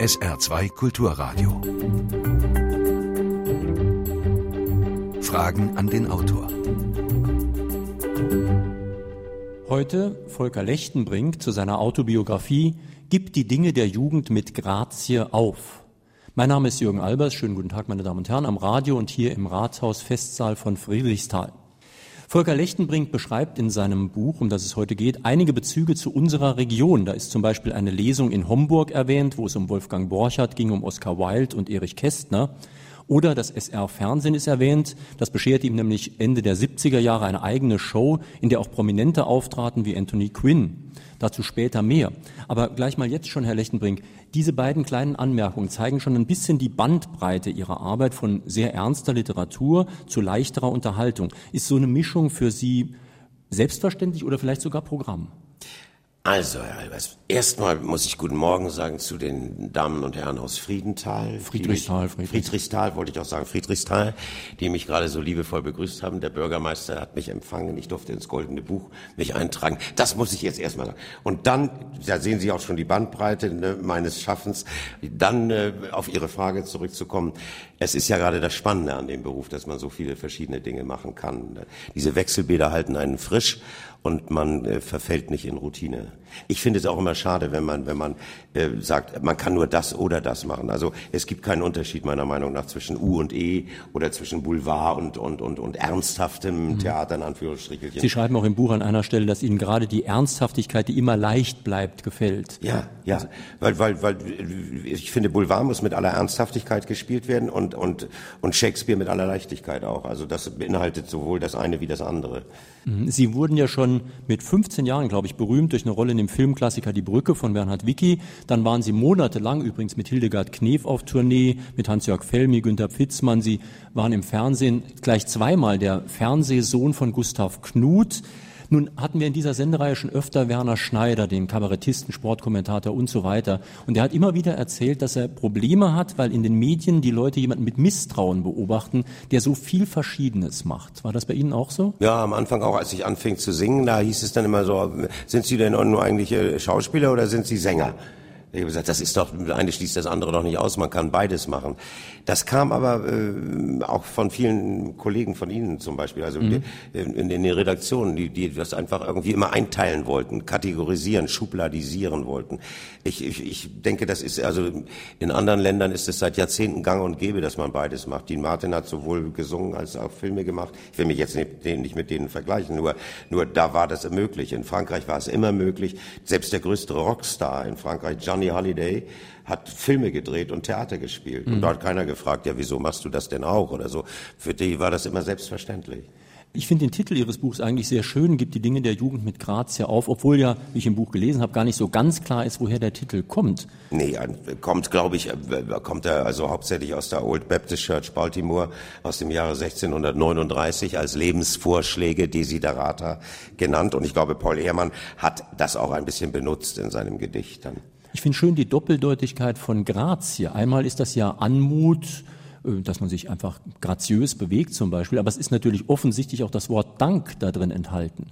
SR2 Kulturradio. Fragen an den Autor. Heute Volker Lechtenbrink zu seiner Autobiografie Gib die Dinge der Jugend mit Grazie auf. Mein Name ist Jürgen Albers. Schönen guten Tag, meine Damen und Herren, am Radio und hier im Rathaus Festsaal von Friedrichsthal. Volker Lechtenbrink beschreibt in seinem Buch, um das es heute geht, einige Bezüge zu unserer Region. Da ist zum Beispiel eine Lesung in Homburg erwähnt, wo es um Wolfgang Borchardt ging, um Oskar Wilde und Erich Kästner. Oder das SR-Fernsehen ist erwähnt. Das bescherte ihm nämlich Ende der 70er Jahre eine eigene Show, in der auch Prominente auftraten wie Anthony Quinn. Dazu später mehr. Aber gleich mal jetzt schon, Herr Lechtenbrink, diese beiden kleinen Anmerkungen zeigen schon ein bisschen die Bandbreite Ihrer Arbeit von sehr ernster Literatur zu leichterer Unterhaltung. Ist so eine Mischung für Sie selbstverständlich oder vielleicht sogar Programm? Also, Herr Albers, erstmal muss ich guten Morgen sagen zu den Damen und Herren aus Friedenthal. Friedrichsthal, Friedrichsthal. Friedrichsthal wollte ich auch sagen, Friedrichsthal, die mich gerade so liebevoll begrüßt haben. Der Bürgermeister hat mich empfangen, ich durfte ins Goldene Buch mich eintragen. Das muss ich jetzt erstmal sagen. Und dann, da sehen Sie auch schon die Bandbreite ne, meines Schaffens, dann äh, auf Ihre Frage zurückzukommen. Es ist ja gerade das Spannende an dem Beruf, dass man so viele verschiedene Dinge machen kann. Diese Wechselbäder halten einen frisch und man äh, verfällt nicht in Routine. Ich finde es auch immer schade, wenn man, wenn man äh, sagt, man kann nur das oder das machen. Also es gibt keinen Unterschied meiner Meinung nach zwischen U und E oder zwischen Boulevard und, und, und, und ernsthaftem mhm. Theater in Anführungsstrichelchen. Sie schreiben auch im Buch an einer Stelle, dass Ihnen gerade die Ernsthaftigkeit, die immer leicht bleibt, gefällt. Ja, ja, weil, weil, weil ich finde, Boulevard muss mit aller Ernsthaftigkeit gespielt werden und, und, und Shakespeare mit aller Leichtigkeit auch. Also das beinhaltet sowohl das eine wie das andere. Mhm. Sie wurden ja schon mit 15 Jahren, glaube ich, berühmt durch eine Rolle in dem Filmklassiker Die Brücke von Bernhard Wicki. Dann waren Sie monatelang übrigens mit Hildegard Knef auf Tournee, mit Hans-Jörg Fellmy, Günter Pfitzmann. Sie waren im Fernsehen gleich zweimal der Fernsehsohn von Gustav Knuth. Nun hatten wir in dieser Sendereihe schon öfter Werner Schneider, den Kabarettisten, Sportkommentator und so weiter. Und er hat immer wieder erzählt, dass er Probleme hat, weil in den Medien die Leute jemanden mit Misstrauen beobachten, der so viel Verschiedenes macht. War das bei Ihnen auch so? Ja, am Anfang auch, als ich anfing zu singen, da hieß es dann immer so, sind Sie denn nur eigentlich äh, Schauspieler oder sind Sie Sänger? Ich habe gesagt, das ist doch, eine schließt das andere doch nicht aus, man kann beides machen. Das kam aber äh, auch von vielen Kollegen von Ihnen zum Beispiel, also mhm. in, in, den Redaktionen, die, die das einfach irgendwie immer einteilen wollten, kategorisieren, schubladisieren wollten. Ich, ich, ich denke, das ist, also in anderen Ländern ist es seit Jahrzehnten gang und gäbe, dass man beides macht. Dean Martin hat sowohl gesungen als auch Filme gemacht. Ich will mich jetzt nicht, nicht mit denen vergleichen, nur, nur da war das möglich. In Frankreich war es immer möglich. Selbst der größte Rockstar in Frankreich, Johnny Holiday, hat Filme gedreht und Theater gespielt. Mhm. Und da hat keiner gefragt, ja, wieso machst du das denn auch oder so. Für die war das immer selbstverständlich. Ich finde den Titel Ihres Buchs eigentlich sehr schön, gibt die Dinge der Jugend mit Grazia auf, obwohl ja, wie ich im Buch gelesen habe, gar nicht so ganz klar ist, woher der Titel kommt. Nee, kommt, glaube ich, äh, kommt er also hauptsächlich aus der Old Baptist Church Baltimore aus dem Jahre 1639 als Lebensvorschläge Desiderata genannt. Und ich glaube, Paul Ehrmann hat das auch ein bisschen benutzt in seinem Gedicht dann. Ich finde schön die Doppeldeutigkeit von Grazie. Einmal ist das ja Anmut, äh, dass man sich einfach graziös bewegt zum Beispiel, aber es ist natürlich offensichtlich auch das Wort Dank da drin enthalten.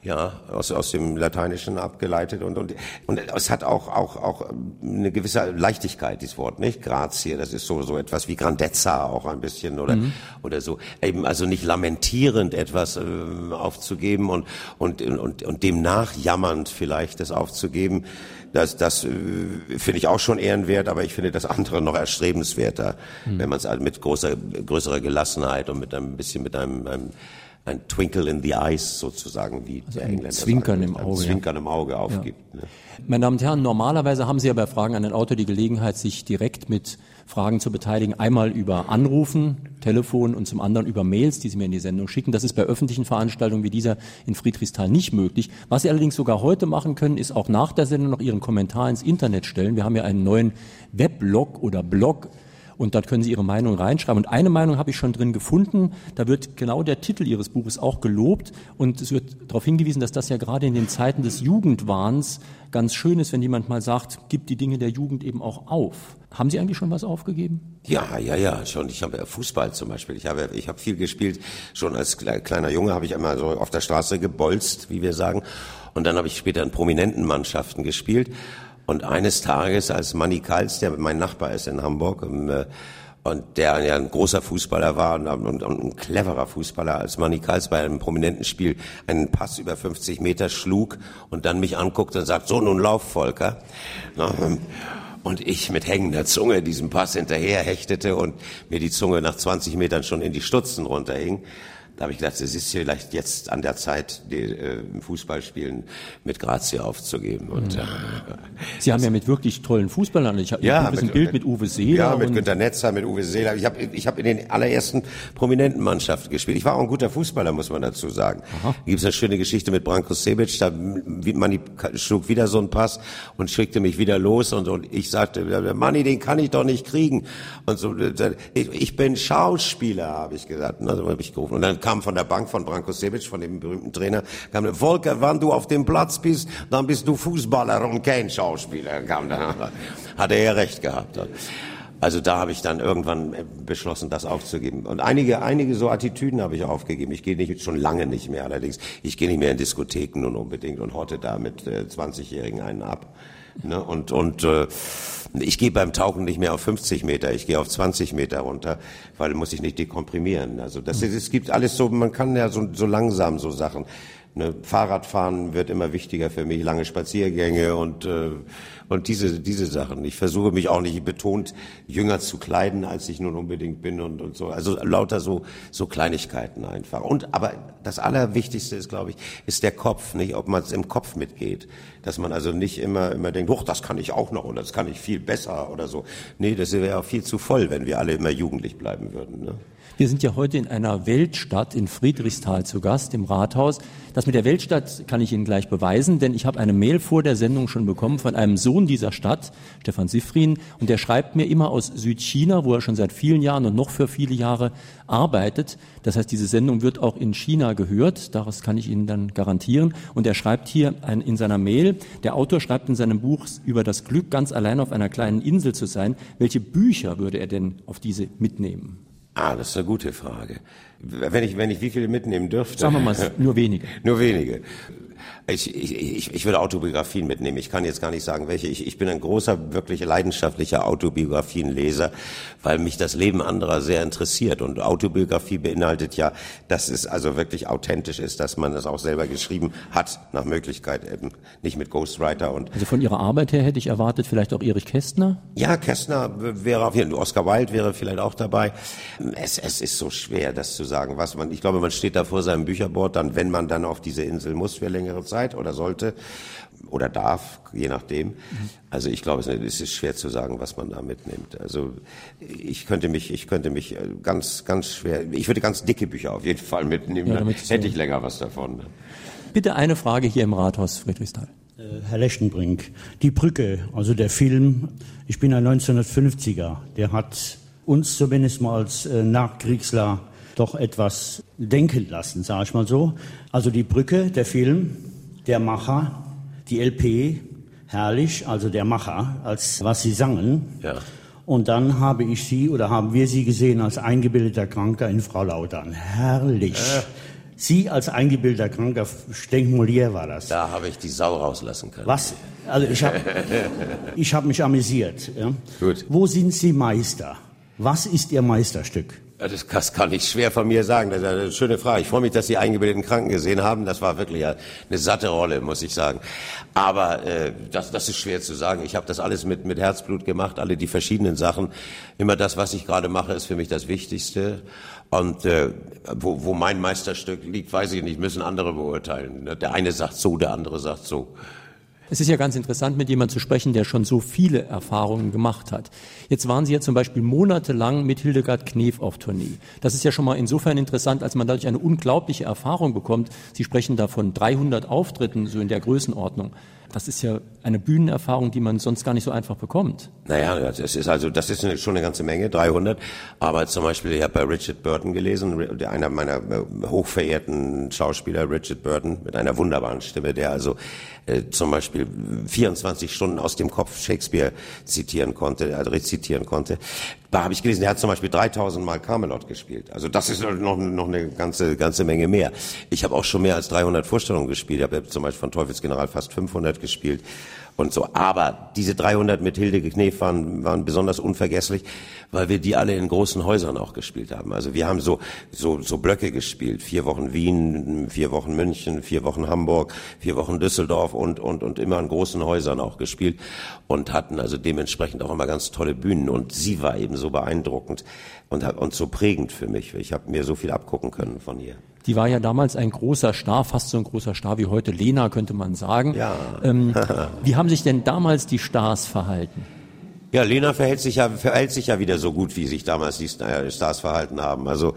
Ja, aus, aus dem Lateinischen abgeleitet und, und, und es hat auch, auch, auch eine gewisse Leichtigkeit, dieses Wort, nicht? Grazie, das ist so, so etwas wie Grandezza auch ein bisschen oder, mhm. oder so. Eben also nicht lamentierend etwas äh, aufzugeben und, und, und, und dem nachjammernd vielleicht das aufzugeben. Das, das äh, finde ich auch schon ehrenwert, aber ich finde das andere noch erstrebenswerter, mhm. wenn man es halt mit großer, größerer Gelassenheit und mit einem bisschen mit einem, einem ein Twinkle in the Eyes sozusagen, wie also der Engländer Zwinkern sagt, im Auge. Zwinkern ja. im Auge aufgibt. Ja. Ne? Meine Damen und Herren, normalerweise haben Sie ja bei Fragen an den Autor die Gelegenheit, sich direkt mit Fragen zu beteiligen. Einmal über Anrufen, Telefon und zum anderen über Mails, die Sie mir in die Sendung schicken. Das ist bei öffentlichen Veranstaltungen wie dieser in Friedrichsthal nicht möglich. Was Sie allerdings sogar heute machen können, ist auch nach der Sendung noch Ihren Kommentar ins Internet stellen. Wir haben ja einen neuen Weblog oder Blog und dort können Sie Ihre Meinung reinschreiben. Und eine Meinung habe ich schon drin gefunden. Da wird genau der Titel Ihres Buches auch gelobt und es wird darauf hingewiesen, dass das ja gerade in den Zeiten des Jugendwahns ganz schön ist, wenn jemand mal sagt, gib die Dinge der Jugend eben auch auf. Haben Sie eigentlich schon was aufgegeben? Ja, ja, ja, schon. Ich habe Fußball zum Beispiel. Ich habe, ich habe viel gespielt. Schon als kleiner Junge habe ich einmal so auf der Straße gebolzt, wie wir sagen. Und dann habe ich später in prominenten Mannschaften gespielt. Und eines Tages, als Manny Kals, der mein Nachbar ist in Hamburg, äh, und der ja ein großer Fußballer war und, und, ein cleverer Fußballer, als Manny Kals bei einem prominenten Spiel einen Pass über 50 Meter schlug und dann mich anguckt und sagt, so nun lauf, Volker. Und ich mit hängender Zunge diesem Pass hinterher hechtete und mir die Zunge nach 20 Metern schon in die Stutzen runterhing. Da habe ich gedacht, es ist vielleicht jetzt an der Zeit, die, äh, Fußballspielen mit Grazie aufzugeben. Und, mhm. äh, Sie haben ja mit wirklich tollen Fußballern. Ich habe ja, ein Bild mit Uwe Seeler. Ja, mit Günter Netzer, mit Uwe Seeler. Ich habe ich hab in den allerersten prominenten Mannschaften gespielt. Ich war auch ein guter Fußballer, muss man dazu sagen. Aha. Da gibt es eine schöne Geschichte mit Branko Sebic. Da Manni schlug wieder so einen Pass und schickte mich wieder los. Und, und ich sagte, Manni, den kann ich doch nicht kriegen. Und so, ich, ich bin Schauspieler, habe ich gesagt. Und dann habe ich gerufen. Und dann kam von der Bank von Branko Sevic, von dem berühmten Trainer, kam Volker, wann du auf dem Platz bist, dann bist du Fußballer und kein Schauspieler. Kam da, hat er ja recht gehabt. Also da habe ich dann irgendwann beschlossen, das aufzugeben. Und einige, einige so Attitüden habe ich aufgegeben. Ich gehe nicht schon lange nicht mehr allerdings. Ich gehe nicht mehr in Diskotheken und unbedingt und horte da mit äh, 20-Jährigen einen ab. Ne? Und, und äh, ich gehe beim Tauchen nicht mehr auf 50 Meter, ich gehe auf 20 Meter runter, weil muss ich nicht dekomprimieren. Also das, ist, es gibt alles so, man kann ja so, so langsam so Sachen. Ne? Fahrradfahren wird immer wichtiger für mich, lange Spaziergänge und äh, und diese diese Sachen. Ich versuche mich auch nicht betont jünger zu kleiden, als ich nun unbedingt bin und und so. Also lauter so so Kleinigkeiten einfach. Und aber das Allerwichtigste ist, glaube ich, ist der Kopf, nicht, ob man es im Kopf mitgeht, dass man also nicht immer immer denkt, doch, das kann ich auch noch oder das kann ich viel besser oder so. Nee, das wäre auch viel zu voll, wenn wir alle immer jugendlich bleiben würden. Ne? Wir sind ja heute in einer Weltstadt in Friedrichsthal zu Gast, im Rathaus. Das mit der Weltstadt kann ich Ihnen gleich beweisen, denn ich habe eine Mail vor der Sendung schon bekommen von einem Sohn dieser Stadt, Stefan Siffrin, und der schreibt mir immer aus Südchina, wo er schon seit vielen Jahren und noch für viele Jahre arbeitet. Das heißt, diese Sendung wird auch in China gehört, das kann ich Ihnen dann garantieren. Und er schreibt hier in seiner Mail, der Autor schreibt in seinem Buch über das Glück, ganz allein auf einer kleinen Insel zu sein. Welche Bücher würde er denn auf diese mitnehmen? Ah, das ist eine gute Frage. Wenn ich, wenn ich wie viele mitnehmen dürfte? Sagen wir mal, nur wenige. nur wenige. Ich, ich, ich würde Autobiografien mitnehmen. Ich kann jetzt gar nicht sagen, welche. Ich, ich bin ein großer, wirklich leidenschaftlicher Autobiografienleser, weil mich das Leben anderer sehr interessiert. Und Autobiografie beinhaltet ja, dass es also wirklich authentisch ist, dass man es auch selber geschrieben hat, nach Möglichkeit eben nicht mit Ghostwriter. Und also von Ihrer Arbeit her hätte ich erwartet, vielleicht auch Erich Kästner? Ja, Kästner wäre auf jeden Fall, Oscar Wilde wäre vielleicht auch dabei. Es, es ist so schwer, das zu sagen, was man, ich glaube, man steht da vor seinem Bücherboard, dann, wenn man dann auf diese Insel muss für längere Zeit, oder sollte oder darf, je nachdem. Also ich glaube, es ist schwer zu sagen, was man da mitnimmt. Also ich könnte mich, ich könnte mich äh, ganz, ganz schwer, ich würde ganz dicke Bücher auf jeden Fall mitnehmen, ja, dann hätte ich länger was davon. Bitte eine Frage hier im Rathaus Friedrichsthal. Äh, Herr Lechtenbrink, die Brücke, also der Film, ich bin ein 1950er, der hat uns zumindest mal als äh, Nachkriegsler doch etwas denken lassen, sage ich mal so. Also die Brücke, der Film, der Macher, die LP, herrlich, also der Macher, als was sie sangen. Ja. Und dann habe ich sie oder haben wir sie gesehen als eingebildeter Kranker in Frau Lautern. Herrlich. Äh. Sie als eingebildeter Kranker, Stenk Molière war das. Da habe ich die Sau rauslassen können. Was? Also ich habe ich hab mich amüsiert. Ja. Gut. Wo sind Sie Meister? Was ist Ihr Meisterstück? Das, das kann ich schwer von mir sagen. Das ist eine schöne Frage. Ich freue mich, dass Sie eingebildeten Kranken gesehen haben. Das war wirklich eine satte Rolle, muss ich sagen. Aber äh, das, das ist schwer zu sagen. Ich habe das alles mit, mit Herzblut gemacht, alle die verschiedenen Sachen. Immer das, was ich gerade mache, ist für mich das Wichtigste. Und äh, wo, wo mein Meisterstück liegt, weiß ich nicht, müssen andere beurteilen. Der eine sagt so, der andere sagt so. Es ist ja ganz interessant, mit jemandem zu sprechen, der schon so viele Erfahrungen gemacht hat. Jetzt waren Sie ja zum Beispiel monatelang mit Hildegard Knef auf Tournee. Das ist ja schon mal insofern interessant, als man dadurch eine unglaubliche Erfahrung bekommt. Sie sprechen da von 300 Auftritten, so in der Größenordnung. Das ist ja eine Bühnenerfahrung, die man sonst gar nicht so einfach bekommt. Naja, das ist also, das ist schon eine ganze Menge, 300. Aber zum Beispiel, ich habe bei Richard Burton gelesen, einer meiner äh, hochverehrten Schauspieler, Richard Burton, mit einer wunderbaren Stimme, der also äh, zum Beispiel 24 Stunden aus dem Kopf Shakespeare zitieren konnte, also rezitieren konnte. Da habe ich gelesen, er hat zum Beispiel 3000 Mal Camelot gespielt. Also das ist noch, noch eine ganze, ganze Menge mehr. Ich habe auch schon mehr als 300 Vorstellungen gespielt. Ich habe zum Beispiel von Teufelsgeneral fast 500 gespielt. und so. Aber diese 300 mit Hilde Knef waren, waren besonders unvergesslich, weil wir die alle in großen Häusern auch gespielt haben. Also wir haben so, so, so Blöcke gespielt. Vier Wochen Wien, vier Wochen München, vier Wochen Hamburg, vier Wochen Düsseldorf und, und, und immer in großen Häusern auch gespielt und hatten also dementsprechend auch immer ganz tolle Bühnen. Und sie war eben so beeindruckend und, und so prägend für mich. Ich habe mir so viel abgucken können von ihr. Die war ja damals ein großer Star, fast so ein großer Star wie heute Lena, könnte man sagen. Ja. Ähm, wie haben sich denn damals die Stars verhalten? Ja, Lena verhält sich ja, verhält sich ja wieder so gut, wie sich damals die Stars verhalten haben. Also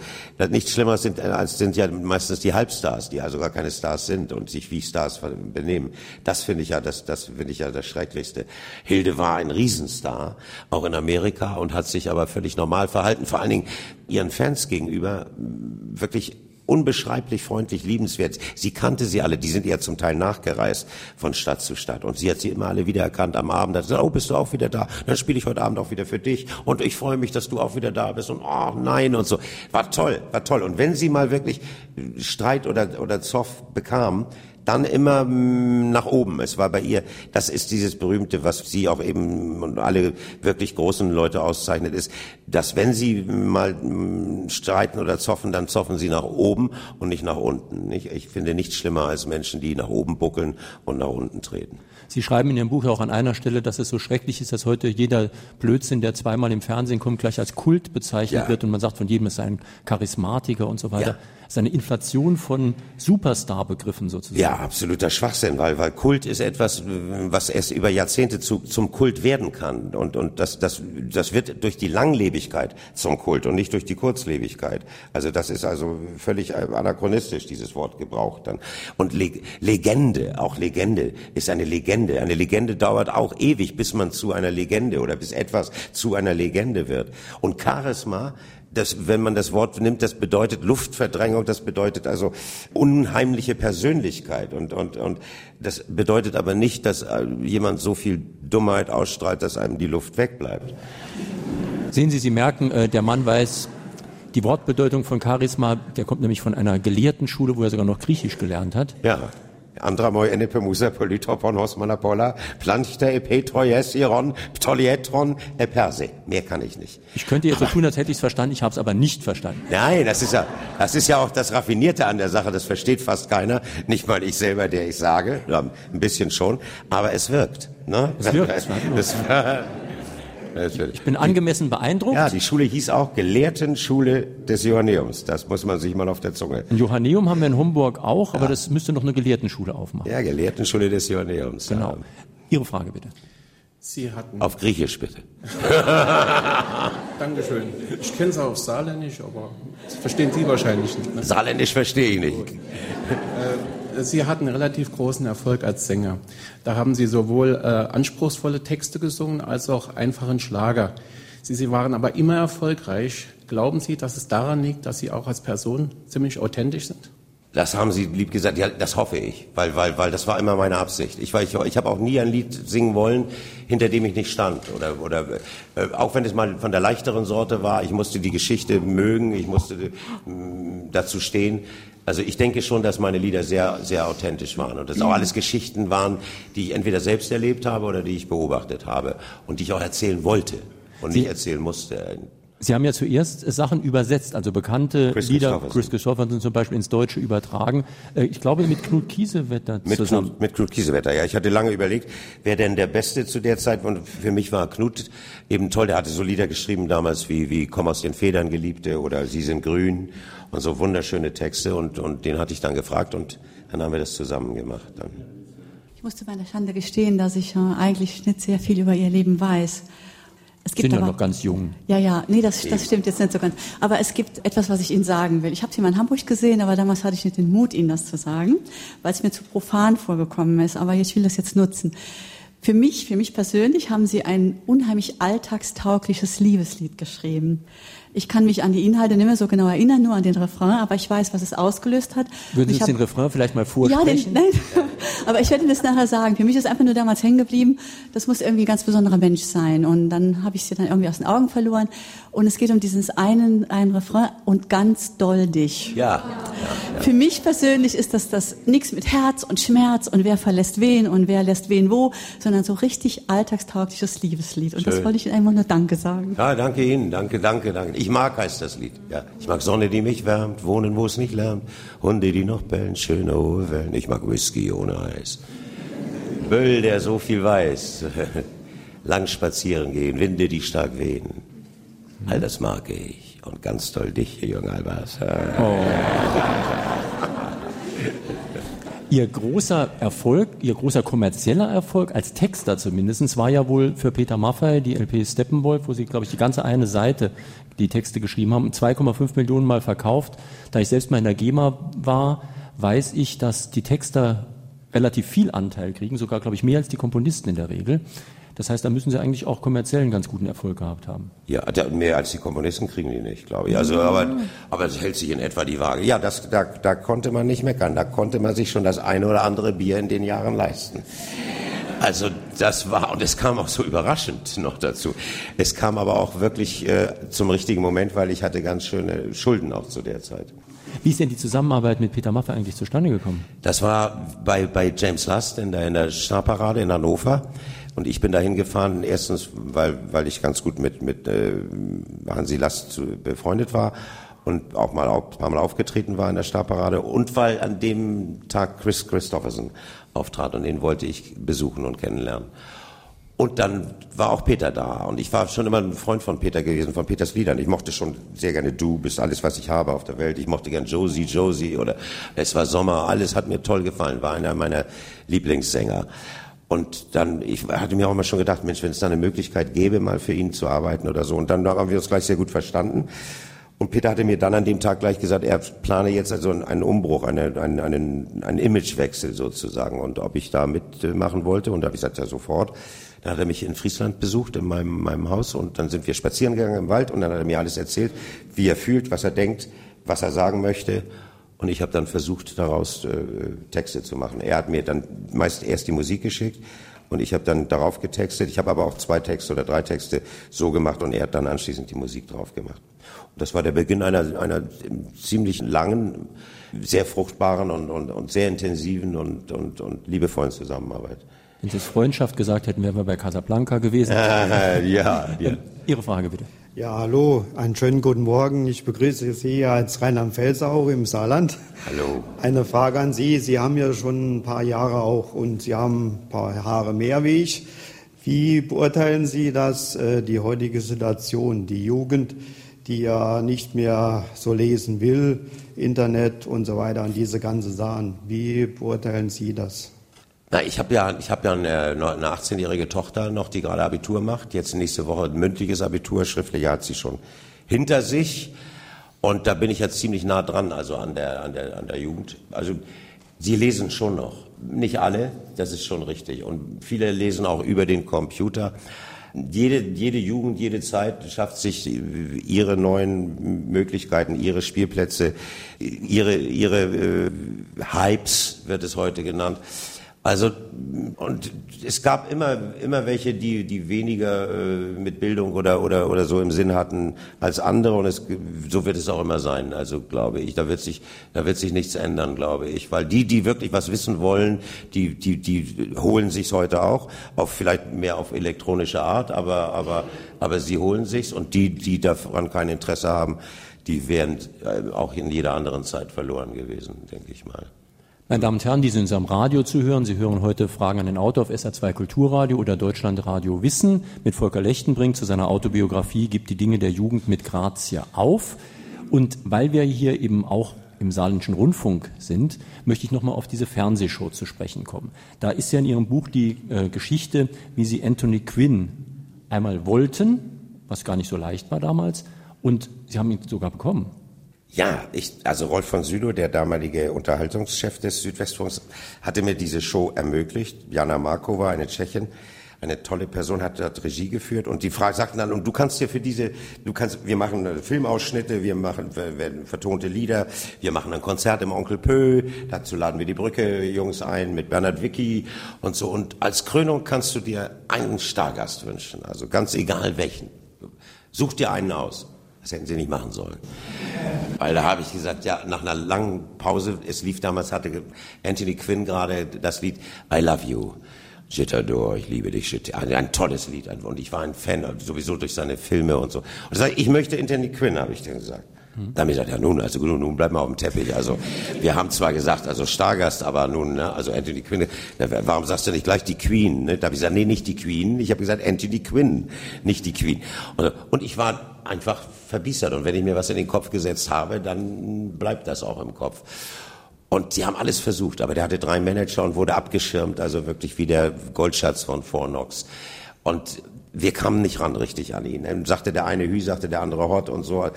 nichts Schlimmeres sind, als sind ja meistens die Halbstars, die also gar keine Stars sind und sich wie Stars benehmen. Das finde ich ja, das, das finde ich ja das Schrecklichste. Hilde war ein Riesenstar, auch in Amerika, und hat sich aber völlig normal verhalten. Vor allen Dingen ihren Fans gegenüber wirklich unbeschreiblich freundlich, liebenswert. Sie kannte sie alle, die sind ihr zum Teil nachgereist von Stadt zu Stadt. Und sie hat sie immer alle wiedererkannt am Abend. Hat gesagt, oh, bist du auch wieder da? Dann spiele ich heute Abend auch wieder für dich. Und ich freue mich, dass du auch wieder da bist. Und oh nein und so. War toll, war toll. Und wenn sie mal wirklich Streit oder, oder Zoff bekam, dann immer mm, nach oben. Es war bei ihr, das ist dieses berühmte, was sie auch eben und alle wirklich großen Leute auszeichnet, ist, dass wenn sie mal mm, streiten oder zoffen, dann zoffen sie nach oben und nicht nach unten. Ich finde nichts schlimmer als Menschen, die nach oben buckeln und nach unten treten. Sie schreiben in Ihrem Buch auch an einer Stelle, dass es so schrecklich ist, dass heute jeder Blödsinn, der zweimal im Fernsehen kommt, gleich als Kult bezeichnet ja. wird und man sagt, von jedem ist ein Charismatiker und so weiter. Ja. Ist Inflation von Superstar-Begriffen sozusagen. Ja, absoluter Schwachsinn, weil, weil Kult ist etwas, was erst über Jahrzehnte zu, zum Kult werden kann. Und, und das, das, das wird durch die Langlebigkeit zum Kult und nicht durch die Kurzlebigkeit. Also das ist also völlig anachronistisch, dieses Wort gebraucht dann. Und Le Legende, auch Legende, ist eine Legende. Eine Legende dauert auch ewig, bis man zu einer Legende oder bis etwas zu einer Legende wird. Und Charisma das, wenn man das Wort nimmt, das bedeutet Luftverdrängung, das bedeutet also unheimliche Persönlichkeit und, und, und das bedeutet aber nicht, dass äh, jemand so viel Dummheit ausstrahlt, dass einem die Luft wegbleibt. Sehen Sie, Sie merken, äh, der Mann weiß die Wortbedeutung von Charisma, der kommt nämlich von einer gelehrten Schule, wo er sogar noch Griechisch gelernt hat. Ja. Andramoi enepemusa polytopon hosmanapola, planchte epetroies iron, ptolietron eperse. Mehr kann ich nicht. Ich könnte jetzt so tun, als hätte ich es verstanden, ich habe es aber nicht verstanden. Nein, das ist ja, das ist ja auch das Raffinierte an der Sache, das versteht fast keiner, nicht mal ich selber, der ich sage, ein bisschen schon, aber es wirkt. Ne? Es wirkt. Es, Natürlich. Ich bin angemessen beeindruckt. Ja, die Schule hieß auch Gelehrtenschule des Johanneums. Das muss man sich mal auf der Zunge. Ein Johanneum haben wir in Homburg auch, aber das müsste noch eine Gelehrtenschule aufmachen. Ja, Gelehrtenschule des Johanneums. Genau. Ja. Ihre Frage bitte. Sie hatten. Auf Griechisch bitte. Dankeschön. Ich kenne es auch auf Saarländisch, aber das verstehen Sie wahrscheinlich nicht. Ne? Saarländisch verstehe ich nicht. Äh, Sie hatten relativ großen Erfolg als Sänger. Da haben Sie sowohl äh, anspruchsvolle Texte gesungen als auch einfachen Schlager. Sie, Sie waren aber immer erfolgreich. Glauben Sie, dass es daran liegt, dass Sie auch als Person ziemlich authentisch sind? Das haben Sie lieb gesagt. Ja, das hoffe ich, weil, weil, weil das war immer meine Absicht. Ich, ich, ich habe auch nie ein Lied singen wollen, hinter dem ich nicht stand. Oder, oder äh, auch wenn es mal von der leichteren Sorte war, ich musste die Geschichte mögen, ich musste äh, dazu stehen. Also ich denke schon, dass meine Lieder sehr, sehr authentisch waren und dass auch alles Geschichten waren, die ich entweder selbst erlebt habe oder die ich beobachtet habe und die ich auch erzählen wollte und Sie nicht erzählen musste. Sie haben ja zuerst Sachen übersetzt, also bekannte Chris Lieder, Chris Christopherson zum Beispiel ins Deutsche übertragen. Äh, ich glaube mit Knut Kiesewetter mit zusammen. Knut, mit Knut Kiesewetter, ja. Ich hatte lange überlegt, wer denn der Beste zu der Zeit und für mich war Knut eben toll. Der hatte so Lieder geschrieben damals wie, wie Komm aus den Federn, Geliebte oder Sie sind grün und so wunderschöne Texte und, und den hatte ich dann gefragt und dann haben wir das zusammen gemacht. Dann. Ich musste meiner Schande gestehen, dass ich äh, eigentlich nicht sehr viel über ihr Leben weiß. Es gibt sind aber, ja noch ganz jung. Ja, ja, nee, das, das stimmt jetzt nicht so ganz. Aber es gibt etwas, was ich Ihnen sagen will. Ich habe Sie mal in Hamburg gesehen, aber damals hatte ich nicht den Mut, Ihnen das zu sagen, weil es mir zu profan vorgekommen ist. Aber ich will das jetzt nutzen. Für mich, für mich persönlich haben Sie ein unheimlich alltagstaugliches Liebeslied geschrieben. Ich kann mich an die Inhalte nicht mehr so genau erinnern, nur an den Refrain, aber ich weiß, was es ausgelöst hat. Würden Sie den Refrain vielleicht mal vorsprechen? Ja, den, nein, aber ich werde Ihnen das nachher sagen. Für mich ist einfach nur damals hängen geblieben, das muss irgendwie ein ganz besonderer Mensch sein. Und dann habe ich sie dann irgendwie aus den Augen verloren. Und es geht um dieses einen, einen Refrain und ganz doll dich. Ja. ja, ja. Für mich persönlich ist das das nichts mit Herz und Schmerz und wer verlässt wen und wer lässt wen wo, sondern so richtig alltagstaugliches Liebeslied. Und Schön. das wollte ich Ihnen einfach nur Danke sagen. Ja, danke Ihnen, danke, danke, danke. Ich mag heißt das Lied. Ja, ich mag Sonne, die mich wärmt, Wohnen, wo es nicht lärmt, Hunde, die noch bellen, schöne hohe Wellen. Ich mag Whisky ohne Eis. Böll, der so viel weiß. Lang spazieren gehen, Winde, die stark wehen. All das mag ich. Und ganz toll dich, Jürgen Albers. Oh. Ihr großer Erfolg, Ihr großer kommerzieller Erfolg, als Texter zumindest, war ja wohl für Peter Maffay die LP Steppenwolf, wo Sie, glaube ich, die ganze eine Seite die Texte geschrieben haben, 2,5 Millionen Mal verkauft. Da ich selbst mal in der GEMA war, weiß ich, dass die Texter relativ viel Anteil kriegen, sogar, glaube ich, mehr als die Komponisten in der Regel. Das heißt, da müssen sie eigentlich auch kommerziell einen ganz guten Erfolg gehabt haben. Ja, mehr als die Komponisten kriegen die nicht, glaube ich. Also, aber, aber es hält sich in etwa die Waage. Ja, das, da, da konnte man nicht meckern. Da konnte man sich schon das eine oder andere Bier in den Jahren leisten. Also das war, und es kam auch so überraschend noch dazu. Es kam aber auch wirklich äh, zum richtigen Moment, weil ich hatte ganz schöne Schulden auch zu der Zeit. Wie ist denn die Zusammenarbeit mit Peter Maffay eigentlich zustande gekommen? Das war bei, bei James Last in der, in der Starparade in Hannover. Und ich bin dahin gefahren, erstens, weil, weil ich ganz gut mit, mit äh, Hansi Last befreundet war und auch mal auch, paar Mal aufgetreten war in der Starparade und weil an dem Tag Chris Christopherson auftrat und den wollte ich besuchen und kennenlernen. Und dann war auch Peter da. Und ich war schon immer ein Freund von Peter gewesen, von Peters Liedern. Ich mochte schon sehr gerne Du bist alles, was ich habe auf der Welt. Ich mochte gern Josie, Josie oder Es war Sommer. Alles hat mir toll gefallen. War einer meiner Lieblingssänger. Und dann, ich hatte mir auch immer schon gedacht, Mensch, wenn es da eine Möglichkeit gäbe, mal für ihn zu arbeiten oder so. Und dann haben wir uns gleich sehr gut verstanden. Und Peter hatte mir dann an dem Tag gleich gesagt, er plane jetzt also einen Umbruch, eine, einen, einen, einen Imagewechsel sozusagen und ob ich da mitmachen wollte. Und da habe ich gesagt, ja sofort. Dann hat er mich in Friesland besucht, in meinem, meinem Haus und dann sind wir spazieren gegangen im Wald und dann hat er mir alles erzählt, wie er fühlt, was er denkt, was er sagen möchte. Und ich habe dann versucht, daraus äh, Texte zu machen. Er hat mir dann meist erst die Musik geschickt und ich habe dann darauf getextet. Ich habe aber auch zwei Texte oder drei Texte so gemacht und er hat dann anschließend die Musik drauf gemacht. Und das war der Beginn einer, einer ziemlich langen, sehr fruchtbaren und, und, und sehr intensiven und, und, und liebevollen Zusammenarbeit. Wenn Sie es Freundschaft gesagt hätten, wären wir bei Casablanca gewesen. Ja, ja. Ihre Frage bitte. Ja, hallo, einen schönen guten Morgen. Ich begrüße Sie hier als Rheinland-Pfalz auch im Saarland. Hallo. Eine Frage an Sie. Sie haben ja schon ein paar Jahre auch und Sie haben ein paar Haare mehr wie ich. Wie beurteilen Sie das, äh, die heutige Situation, die Jugend, die ja nicht mehr so lesen will, Internet und so weiter und diese ganze Sachen? Wie beurteilen Sie das? Na, ich habe ja, ich habe ja eine, eine 18-jährige Tochter noch, die gerade Abitur macht. Jetzt nächste Woche ein mündliches Abitur, schriftlich hat sie schon hinter sich. Und da bin ich jetzt ziemlich nah dran, also an der, an der, an der Jugend. Also sie lesen schon noch. Nicht alle, das ist schon richtig. Und viele lesen auch über den Computer. Jede, jede Jugend, jede Zeit schafft sich ihre neuen Möglichkeiten, ihre Spielplätze, ihre, ihre äh, Hypes, wird es heute genannt. Also und es gab immer immer welche, die die weniger äh, mit Bildung oder oder oder so im Sinn hatten als andere und es so wird es auch immer sein. Also glaube ich, da wird sich da wird sich nichts ändern, glaube ich, weil die die wirklich was wissen wollen, die die die holen sich's heute auch auf vielleicht mehr auf elektronische Art, aber aber aber sie holen sich's und die die daran kein Interesse haben, die wären äh, auch in jeder anderen Zeit verloren gewesen, denke ich mal. Meine Damen und Herren, die sind uns am Radio zu hören. Sie hören heute Fragen an den Autor auf SA2 Kulturradio oder Deutschlandradio Wissen mit Volker Lechtenbrink zu seiner Autobiografie Gibt die Dinge der Jugend mit Grazia auf. Und weil wir hier eben auch im Saarländischen Rundfunk sind, möchte ich nochmal auf diese Fernsehshow zu sprechen kommen. Da ist ja in Ihrem Buch die äh, Geschichte, wie Sie Anthony Quinn einmal wollten, was gar nicht so leicht war damals, und Sie haben ihn sogar bekommen. Ja, ich, also Rolf von Südow, der damalige Unterhaltungschef des Südwestfunks, hatte mir diese Show ermöglicht. Jana Markova, eine Tschechin, eine tolle Person, hat dort Regie geführt und die Frage sagten dann, und du kannst dir für diese, du kannst, wir machen äh, Filmausschnitte, wir machen wir, vertonte Lieder, wir machen ein Konzert im Onkel Pö, dazu laden wir die Brücke Jungs ein mit Bernhard Wicki und so und als Krönung kannst du dir einen Stargast wünschen, also ganz egal welchen. Such dir einen aus. Das hätten sie nicht machen sollen. Weil da habe ich gesagt, ja, nach einer langen Pause, es lief damals, hatte Anthony Quinn gerade das Lied I Love You. Jitador, ich liebe dich, ein, ein tolles Lied. Und ich war ein Fan, sowieso durch seine Filme und so. Und ich sage, ich möchte Anthony Quinn, habe ich dann gesagt. Hm. Dann habe ich gesagt, ja nun, also nun, nun bleib mal auf dem Teppich. Also wir haben zwar gesagt, also Stargast, aber nun, ne, also Anthony Quinn, warum sagst du nicht gleich die Queen? Ne? Da habe ich gesagt, nee, nicht die Queen. Ich habe gesagt, Anthony Quinn, nicht die Queen. Und, und ich war einfach verbiestert. Und wenn ich mir was in den Kopf gesetzt habe, dann bleibt das auch im Kopf. Und sie haben alles versucht, aber der hatte drei Manager und wurde abgeschirmt, also wirklich wie der Goldschatz von Fornox. Und wir kamen nicht ran richtig an ihn. Dann sagte der eine Hü, sagte der andere Hot und so. Und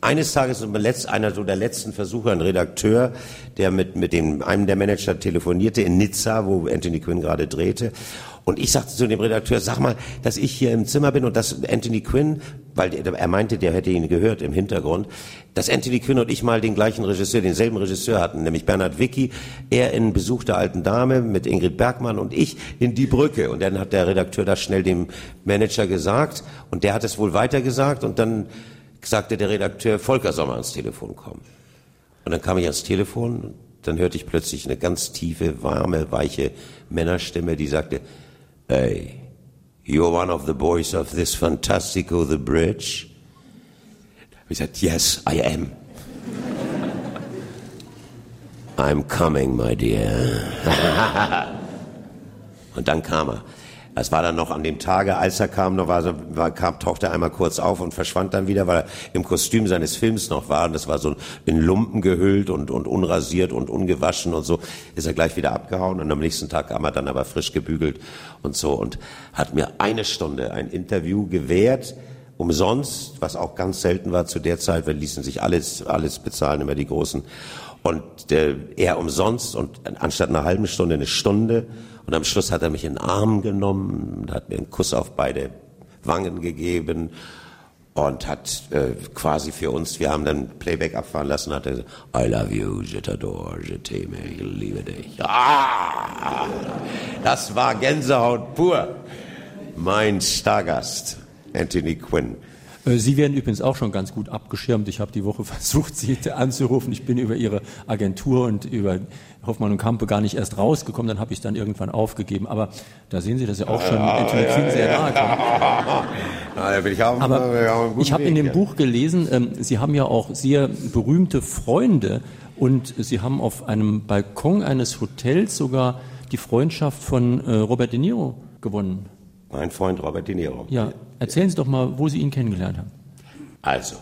eines Tages, einer so der letzten Versuche, ein Redakteur, der mit, mit dem, einem der Manager telefonierte in Nizza, wo Anthony Quinn gerade drehte. Und ich sagte zu dem Redakteur, sag mal, dass ich hier im Zimmer bin und dass Anthony Quinn, weil er meinte, der hätte ihn gehört im Hintergrund, dass Anthony Quinn und ich mal den gleichen Regisseur, denselben Regisseur hatten, nämlich Bernhard Wicki, er in Besuch der alten Dame mit Ingrid Bergmann und ich in Die Brücke. Und dann hat der Redakteur das schnell dem Manager gesagt und der hat es wohl weitergesagt und dann sagte der Redakteur, Volker soll mal ans Telefon kommen. Und dann kam ich ans Telefon und dann hörte ich plötzlich eine ganz tiefe, warme, weiche Männerstimme, die sagte, Hey, you're one of the boys of this Fantastico the Bridge? He said, Yes, I am. I'm coming, my dear. Und dann kam er. Es war dann noch an dem Tage, als er kam, noch war, war, kam, tauchte er einmal kurz auf und verschwand dann wieder, weil er im Kostüm seines Films noch war. Und das war so in Lumpen gehüllt und, und unrasiert und ungewaschen und so. Ist er gleich wieder abgehauen und am nächsten Tag kam er dann aber frisch gebügelt und so und hat mir eine Stunde ein Interview gewährt umsonst, was auch ganz selten war zu der Zeit, weil ließen sich alles, alles bezahlen, immer die Großen. Und äh, er umsonst und anstatt einer halben Stunde eine Stunde und am Schluss hat er mich in den Arm genommen hat mir einen Kuss auf beide Wangen gegeben und hat äh, quasi für uns, wir haben dann Playback abfahren lassen, hat er gesagt, I love you, je t'adore, je t'aime, ich liebe dich. Ah, das war Gänsehaut pur. Mein Stargast, Anthony Quinn. Äh, Sie werden übrigens auch schon ganz gut abgeschirmt. Ich habe die Woche versucht, Sie anzurufen. Ich bin über Ihre Agentur und über Hoffmann und Kampe gar nicht erst rausgekommen. Dann habe ich dann irgendwann aufgegeben. Aber da sehen Sie, dass Sie auch schon ja, Quinn sehr nahe kommen. ich Aber ich habe in dem Buch gelesen, ähm, Sie haben ja auch sehr berühmte Freunde und Sie haben auf einem Balkon eines Hotels sogar die Freundschaft von äh, Robert De Niro gewonnen. Mein Freund Robert De Niro. Ja, erzählen Sie doch mal, wo Sie ihn kennengelernt haben. Also,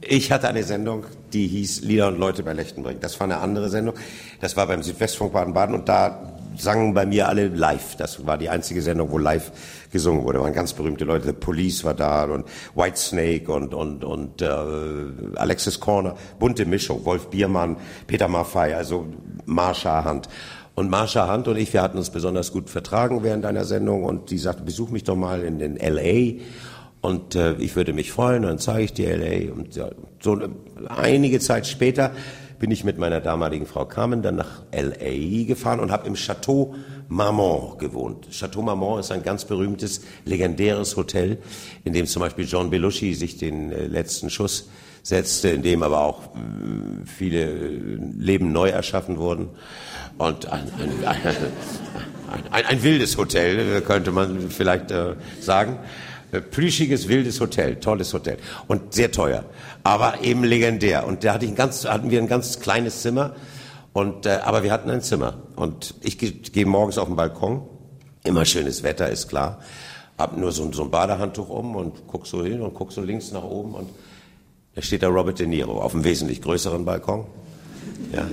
ich hatte eine Sendung, die hieß Lieder und Leute bei Lechtenbrink. Das war eine andere Sendung. Das war beim Südwestfunk Baden-Baden und da sangen bei mir alle live. Das war die einzige Sendung, wo live gesungen wurde. Da waren ganz berühmte Leute. The Police war da und Whitesnake und und und äh, Alexis Corner. Bunte Mischung. Wolf Biermann, Peter Maffei, also Marsha Hand. Und Marsha Hunt und ich, wir hatten uns besonders gut vertragen während einer Sendung und die sagte, besuch mich doch mal in den L.A. Und äh, ich würde mich freuen, dann zeige ich dir L.A. Und ja, so äh, einige Zeit später bin ich mit meiner damaligen Frau Carmen dann nach L.A. gefahren und habe im Chateau Marmont gewohnt. Chateau Marmont ist ein ganz berühmtes, legendäres Hotel, in dem zum Beispiel John Belushi sich den äh, letzten Schuss setzte, in dem aber auch äh, viele Leben neu erschaffen wurden. Und ein, ein, ein, ein wildes Hotel, könnte man vielleicht äh, sagen. Plüschiges, wildes Hotel, tolles Hotel und sehr teuer, aber eben legendär. Und da hatte ich ein ganz, hatten wir ein ganz kleines Zimmer, und äh, aber wir hatten ein Zimmer. Und ich gehe geh morgens auf den Balkon, immer schönes Wetter, ist klar, hab nur so, so ein Badehandtuch um und guck so hin und guck so links nach oben und da steht da Robert De Niro auf einem wesentlich größeren Balkon. Ja.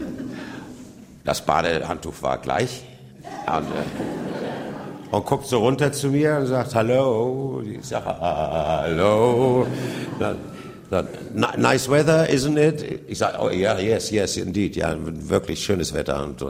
Das Badehandtuch war gleich. Und, äh, und guckt so runter zu mir und sagt, hallo. Ich sage, hallo. nice weather, isn't it? Ich sage, oh ja, yeah, yes, yes, indeed. Ja, wirklich schönes Wetter. Und,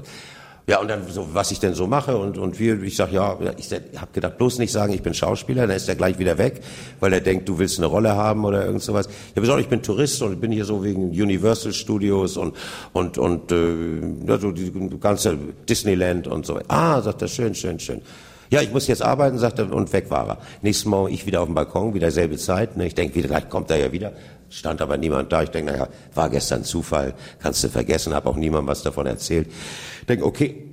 Ja, und dann so, was ich denn so mache und, und wir, ich sag ja, ich habe gedacht, bloß nicht sagen, ich bin Schauspieler, dann ist er gleich wieder weg, weil er denkt, du willst eine Rolle haben oder irgend sowas. Ich habe gesagt, ich bin Tourist und bin hier so wegen Universal Studios und und und äh, ja, so die ganze Disneyland und so. Ah, sagt er, schön, schön, schön. Ja, ich muss jetzt arbeiten, sagt er, und weg war er. Nächsten Morgen ich wieder auf dem Balkon, wieder selbe Zeit. Ne? Ich denke, wieder gleich kommt er ja wieder. Stand aber niemand da. Ich denke, naja, war gestern Zufall, kannst du vergessen, habe auch niemand was davon erzählt. Denke, okay,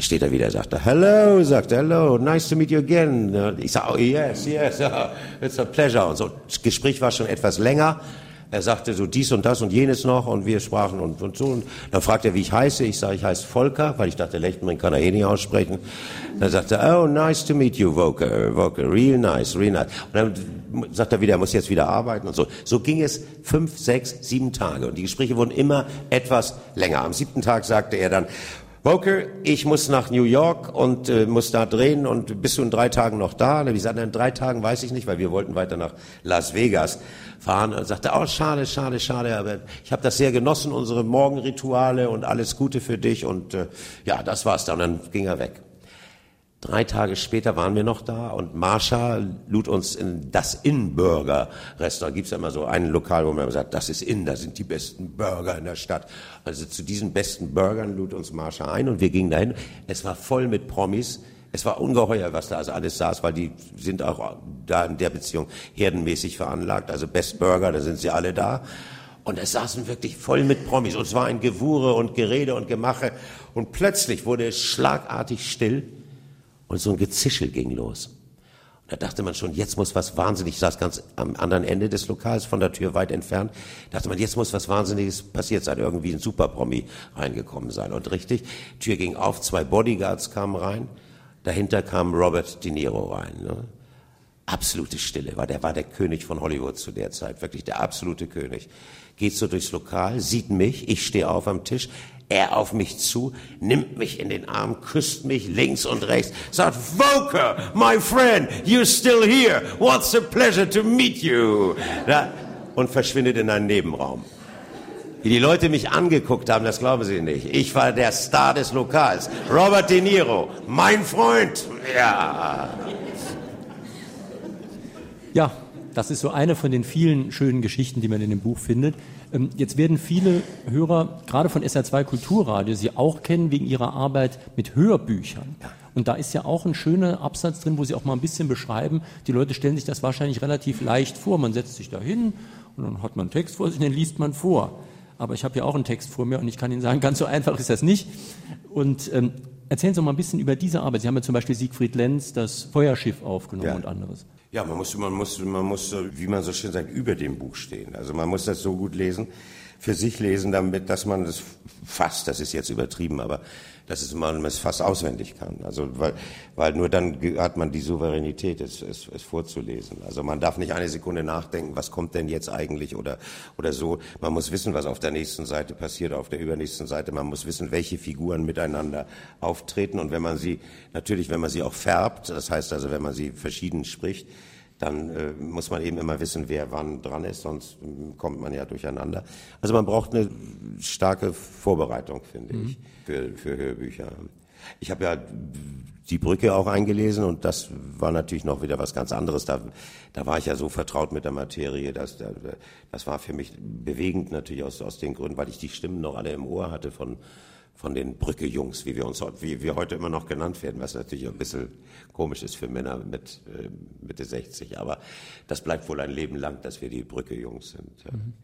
steht er wieder, sagt er, hello, sagt er, hello, nice to meet you again. Ich sage, oh yes, yes, it's a pleasure. Und so, das Gespräch war schon etwas länger. Er sagte so dies und das und jenes noch und wir sprachen und, und so. Und dann fragt er, wie ich heiße. Ich sage, ich heiße Volker, weil ich dachte, Lechtenring kann er eh nicht aussprechen. Dann sagt er, oh, nice to meet you, Volker, Volker, real nice, real nice. Und dann sagt er wieder, er muss jetzt wieder arbeiten und so. So ging es fünf, sechs, sieben Tage und die Gespräche wurden immer etwas länger. Am siebten Tag sagte er dann, Volker, ich muss nach New York und äh, muss da drehen und bist du in drei Tagen noch da? Und ich sagte, in drei Tagen weiß ich nicht, weil wir wollten weiter nach Las Vegas fahren. Und sagte, oh, schade, schade, schade, aber ich habe das sehr genossen, unsere Morgenrituale und alles Gute für dich. Und äh, ja, das war's dann. Und dann ging er weg. Drei Tage später waren wir noch da und Marsha lud uns in das In-Burger Restaurant. Gibt's ja immer so ein Lokal, wo man sagt, das ist In, da sind die besten Burger in der Stadt. Also zu diesen besten Burgern lud uns Marsha ein und wir gingen dahin. Es war voll mit Promis. Es war ungeheuer, was da also alles saß, weil die sind auch da in der Beziehung herdenmäßig veranlagt. Also Best Burger, da sind sie alle da. Und es saßen wirklich voll mit Promis. Und es war ein Gewure und Gerede und Gemache. Und plötzlich wurde es schlagartig still und so ein Gezischel ging los. Und da dachte man schon, jetzt muss was wahnsinnig, ich saß ganz am anderen Ende des Lokals, von der Tür weit entfernt, dachte man, jetzt muss was Wahnsinniges passiert sein, irgendwie ein Superpromi reingekommen sein. Und richtig, Tür ging auf, zwei Bodyguards kamen rein, dahinter kam Robert De Niro rein. Ne? Absolute Stille, war der war der König von Hollywood zu der Zeit, wirklich der absolute König. Geht so durchs Lokal, sieht mich, ich stehe auf am Tisch, er auf mich zu, nimmt mich in den Arm, küsst mich links und rechts, sagt, Volker, my friend, you're still here. What's a pleasure to meet you. Und verschwindet in einen Nebenraum. Wie die Leute mich angeguckt haben, das glauben sie nicht. Ich war der Star des Lokals. Robert De Niro, mein Freund. Ja. Ja, das ist so eine von den vielen schönen Geschichten, die man in dem Buch findet. Ähm, jetzt werden viele Hörer, gerade von SR2 Kulturradio, Sie auch kennen wegen Ihrer Arbeit mit Hörbüchern. Und da ist ja auch ein schöner Absatz drin, wo Sie auch mal ein bisschen beschreiben, die Leute stellen sich das wahrscheinlich relativ leicht vor. Man setzt sich da hin und dann hat man einen Text vor sich und den liest man vor. Aber ich habe ja auch einen Text vor mir und ich kann Ihnen sagen, ganz so einfach ist das nicht. Und ähm, erzählen Sie mal ein bisschen über diese Arbeit. Sie haben ja zum Beispiel Siegfried Lenz das Feuerschiff aufgenommen ja. und anderes. Ja, man muss, man muss, man muss, wie man so schön sagt, über dem Buch stehen. Also man muss das so gut lesen, für sich lesen, damit, dass man das fast, das ist jetzt übertrieben, aber dass man es fast auswendig kann. Also weil, weil nur dann hat man die Souveränität, es, es, es vorzulesen. Also man darf nicht eine Sekunde nachdenken, was kommt denn jetzt eigentlich oder oder so. Man muss wissen, was auf der nächsten Seite passiert, auf der übernächsten Seite. Man muss wissen, welche Figuren miteinander auftreten und wenn man sie natürlich, wenn man sie auch färbt, das heißt also, wenn man sie verschieden spricht, dann äh, muss man eben immer wissen, wer wann dran ist, sonst äh, kommt man ja durcheinander. Also man braucht eine starke Vorbereitung, finde mhm. ich, für, für Hörbücher. Ich habe ja die Brücke auch eingelesen und das war natürlich noch wieder was ganz anderes. Da, da war ich ja so vertraut mit der Materie, dass das war für mich bewegend natürlich aus, aus den Gründen, weil ich die Stimmen noch alle im Ohr hatte von von den Brücke-Jungs, wie wir uns wie wir heute immer noch genannt werden, was natürlich ein bisschen komisch ist für Männer mit äh, Mitte 60. Aber das bleibt wohl ein Leben lang, dass wir die Brücke-Jungs sind. Ja. Mhm.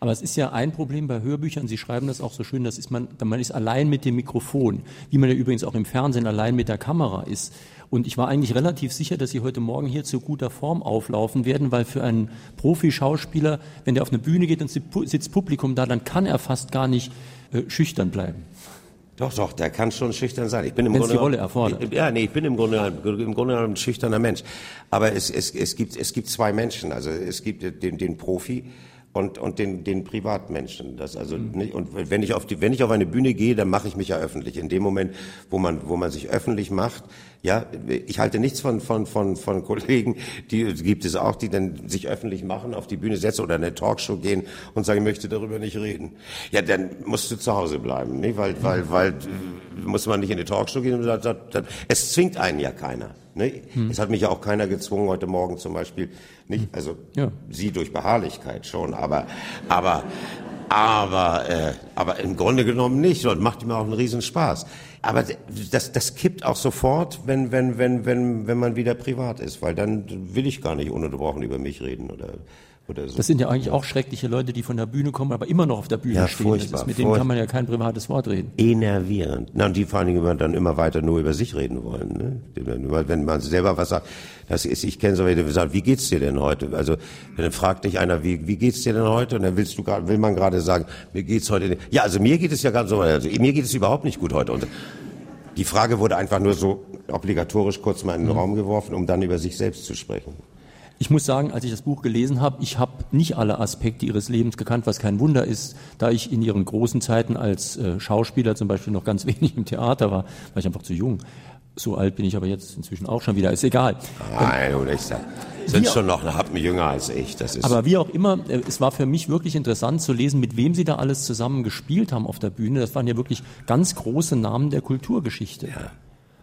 Aber es ist ja ein Problem bei Hörbüchern, Sie schreiben das auch so schön, das ist man, man ist allein mit dem Mikrofon, wie man ja übrigens auch im Fernsehen allein mit der Kamera ist. Und ich war eigentlich relativ sicher, dass Sie heute Morgen hier zu guter Form auflaufen werden, weil für einen Profi-Schauspieler, wenn der auf eine Bühne geht und sitzt Publikum da, dann kann er fast gar nicht äh, schüchtern bleiben. Doch, doch, der kann schon schüchtern sein. Ich bin im Grunde die Rolle erfordert. Ja, nee, ich bin im Grunde, im Grunde genommen ein schüchterner Mensch. Aber es, es, es, gibt, es gibt zwei Menschen. Also es gibt den, den Profi und, und den, den Privatmenschen. Das also nicht, und wenn ich auf die, wenn ich auf eine Bühne gehe, dann mache ich mich ja öffentlich. In dem Moment, wo man, wo man sich öffentlich macht, ja, ich halte nichts von, von, von, von Kollegen, die gibt es auch, die dann sich öffentlich machen, auf die Bühne setzen oder in eine Talkshow gehen und sagen, ich möchte darüber nicht reden. Ja, dann musst du zu Hause bleiben, nicht? weil, weil, weil, muss man nicht in eine Talkshow gehen und sagt, es zwingt einen ja keiner. Ne? Hm. Es hat mich ja auch keiner gezwungen, heute Morgen zum Beispiel, nicht, hm. also ja. Sie durch Beharrlichkeit schon, aber, aber, aber, äh, aber im Grunde genommen nicht und macht mir auch einen Riesenspaß. Aber das, das kippt auch sofort, wenn, wenn, wenn, wenn, wenn man wieder privat ist, weil dann will ich gar nicht ununterbrochen über mich reden oder oder so. Das sind ja eigentlich auch schreckliche Leute, die von der Bühne kommen, aber immer noch auf der Bühne ja, stehen. Furchtbar, ist, mit denen kann man ja kein privates Wort reden. Enervierend. Na, und die vor allen Dingen dann immer weiter nur über sich reden wollen. Ne? Wenn man selber was sagt, das ist, ich kenne so welche, die sagen, wie geht's dir denn heute? Also, dann fragt dich einer, wie, wie geht's dir denn heute? Und dann willst du gerade, will man gerade sagen, mir geht's heute nicht. Ja, also mir geht es ja ganz so, also mir geht es überhaupt nicht gut heute. Und die Frage wurde einfach nur so obligatorisch kurz mal in den mhm. Raum geworfen, um dann über sich selbst zu sprechen. Ich muss sagen, als ich das Buch gelesen habe, ich habe nicht alle Aspekte ihres Lebens gekannt, was kein Wunder ist, da ich in ihren großen Zeiten als äh, Schauspieler zum Beispiel noch ganz wenig im Theater war, war ich einfach zu jung. So alt bin ich aber jetzt inzwischen auch schon wieder, ist egal. Nein, oder ich sag, sind schon noch eine Happen jünger als ich. Das ist aber wie auch immer, äh, es war für mich wirklich interessant zu lesen, mit wem sie da alles zusammen gespielt haben auf der Bühne. Das waren ja wirklich ganz große Namen der Kulturgeschichte. Ja.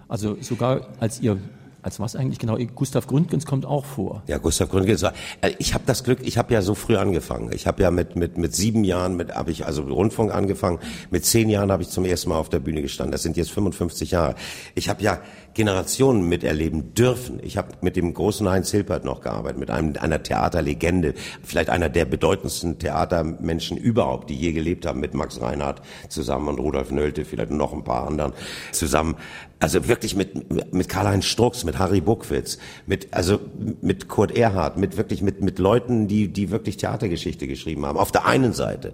Also sogar als ihr als was eigentlich genau? Gustav Gründgens kommt auch vor. Ja, Gustav Gründgens. Äh, ich habe das Glück, ich habe ja so früh angefangen. Ich habe ja mit mit mit sieben Jahren mit habe ich also Rundfunk angefangen. Mit zehn Jahren habe ich zum ersten Mal auf der Bühne gestanden. Das sind jetzt 55 Jahre. Ich habe ja Generationen miterleben dürfen. Ich habe mit dem großen Heinz Hilpert noch gearbeitet, mit einem einer Theaterlegende, vielleicht einer der bedeutendsten Theatermenschen überhaupt, die je gelebt haben, mit Max Reinhardt zusammen und Rudolf Nölte, vielleicht noch ein paar anderen zusammen. Also wirklich mit mit Karl-Heinz Strux, mit Harry Buckwitz, mit also mit Kurt Erhardt, mit wirklich mit mit Leuten, die die wirklich Theatergeschichte geschrieben haben. Auf der einen Seite.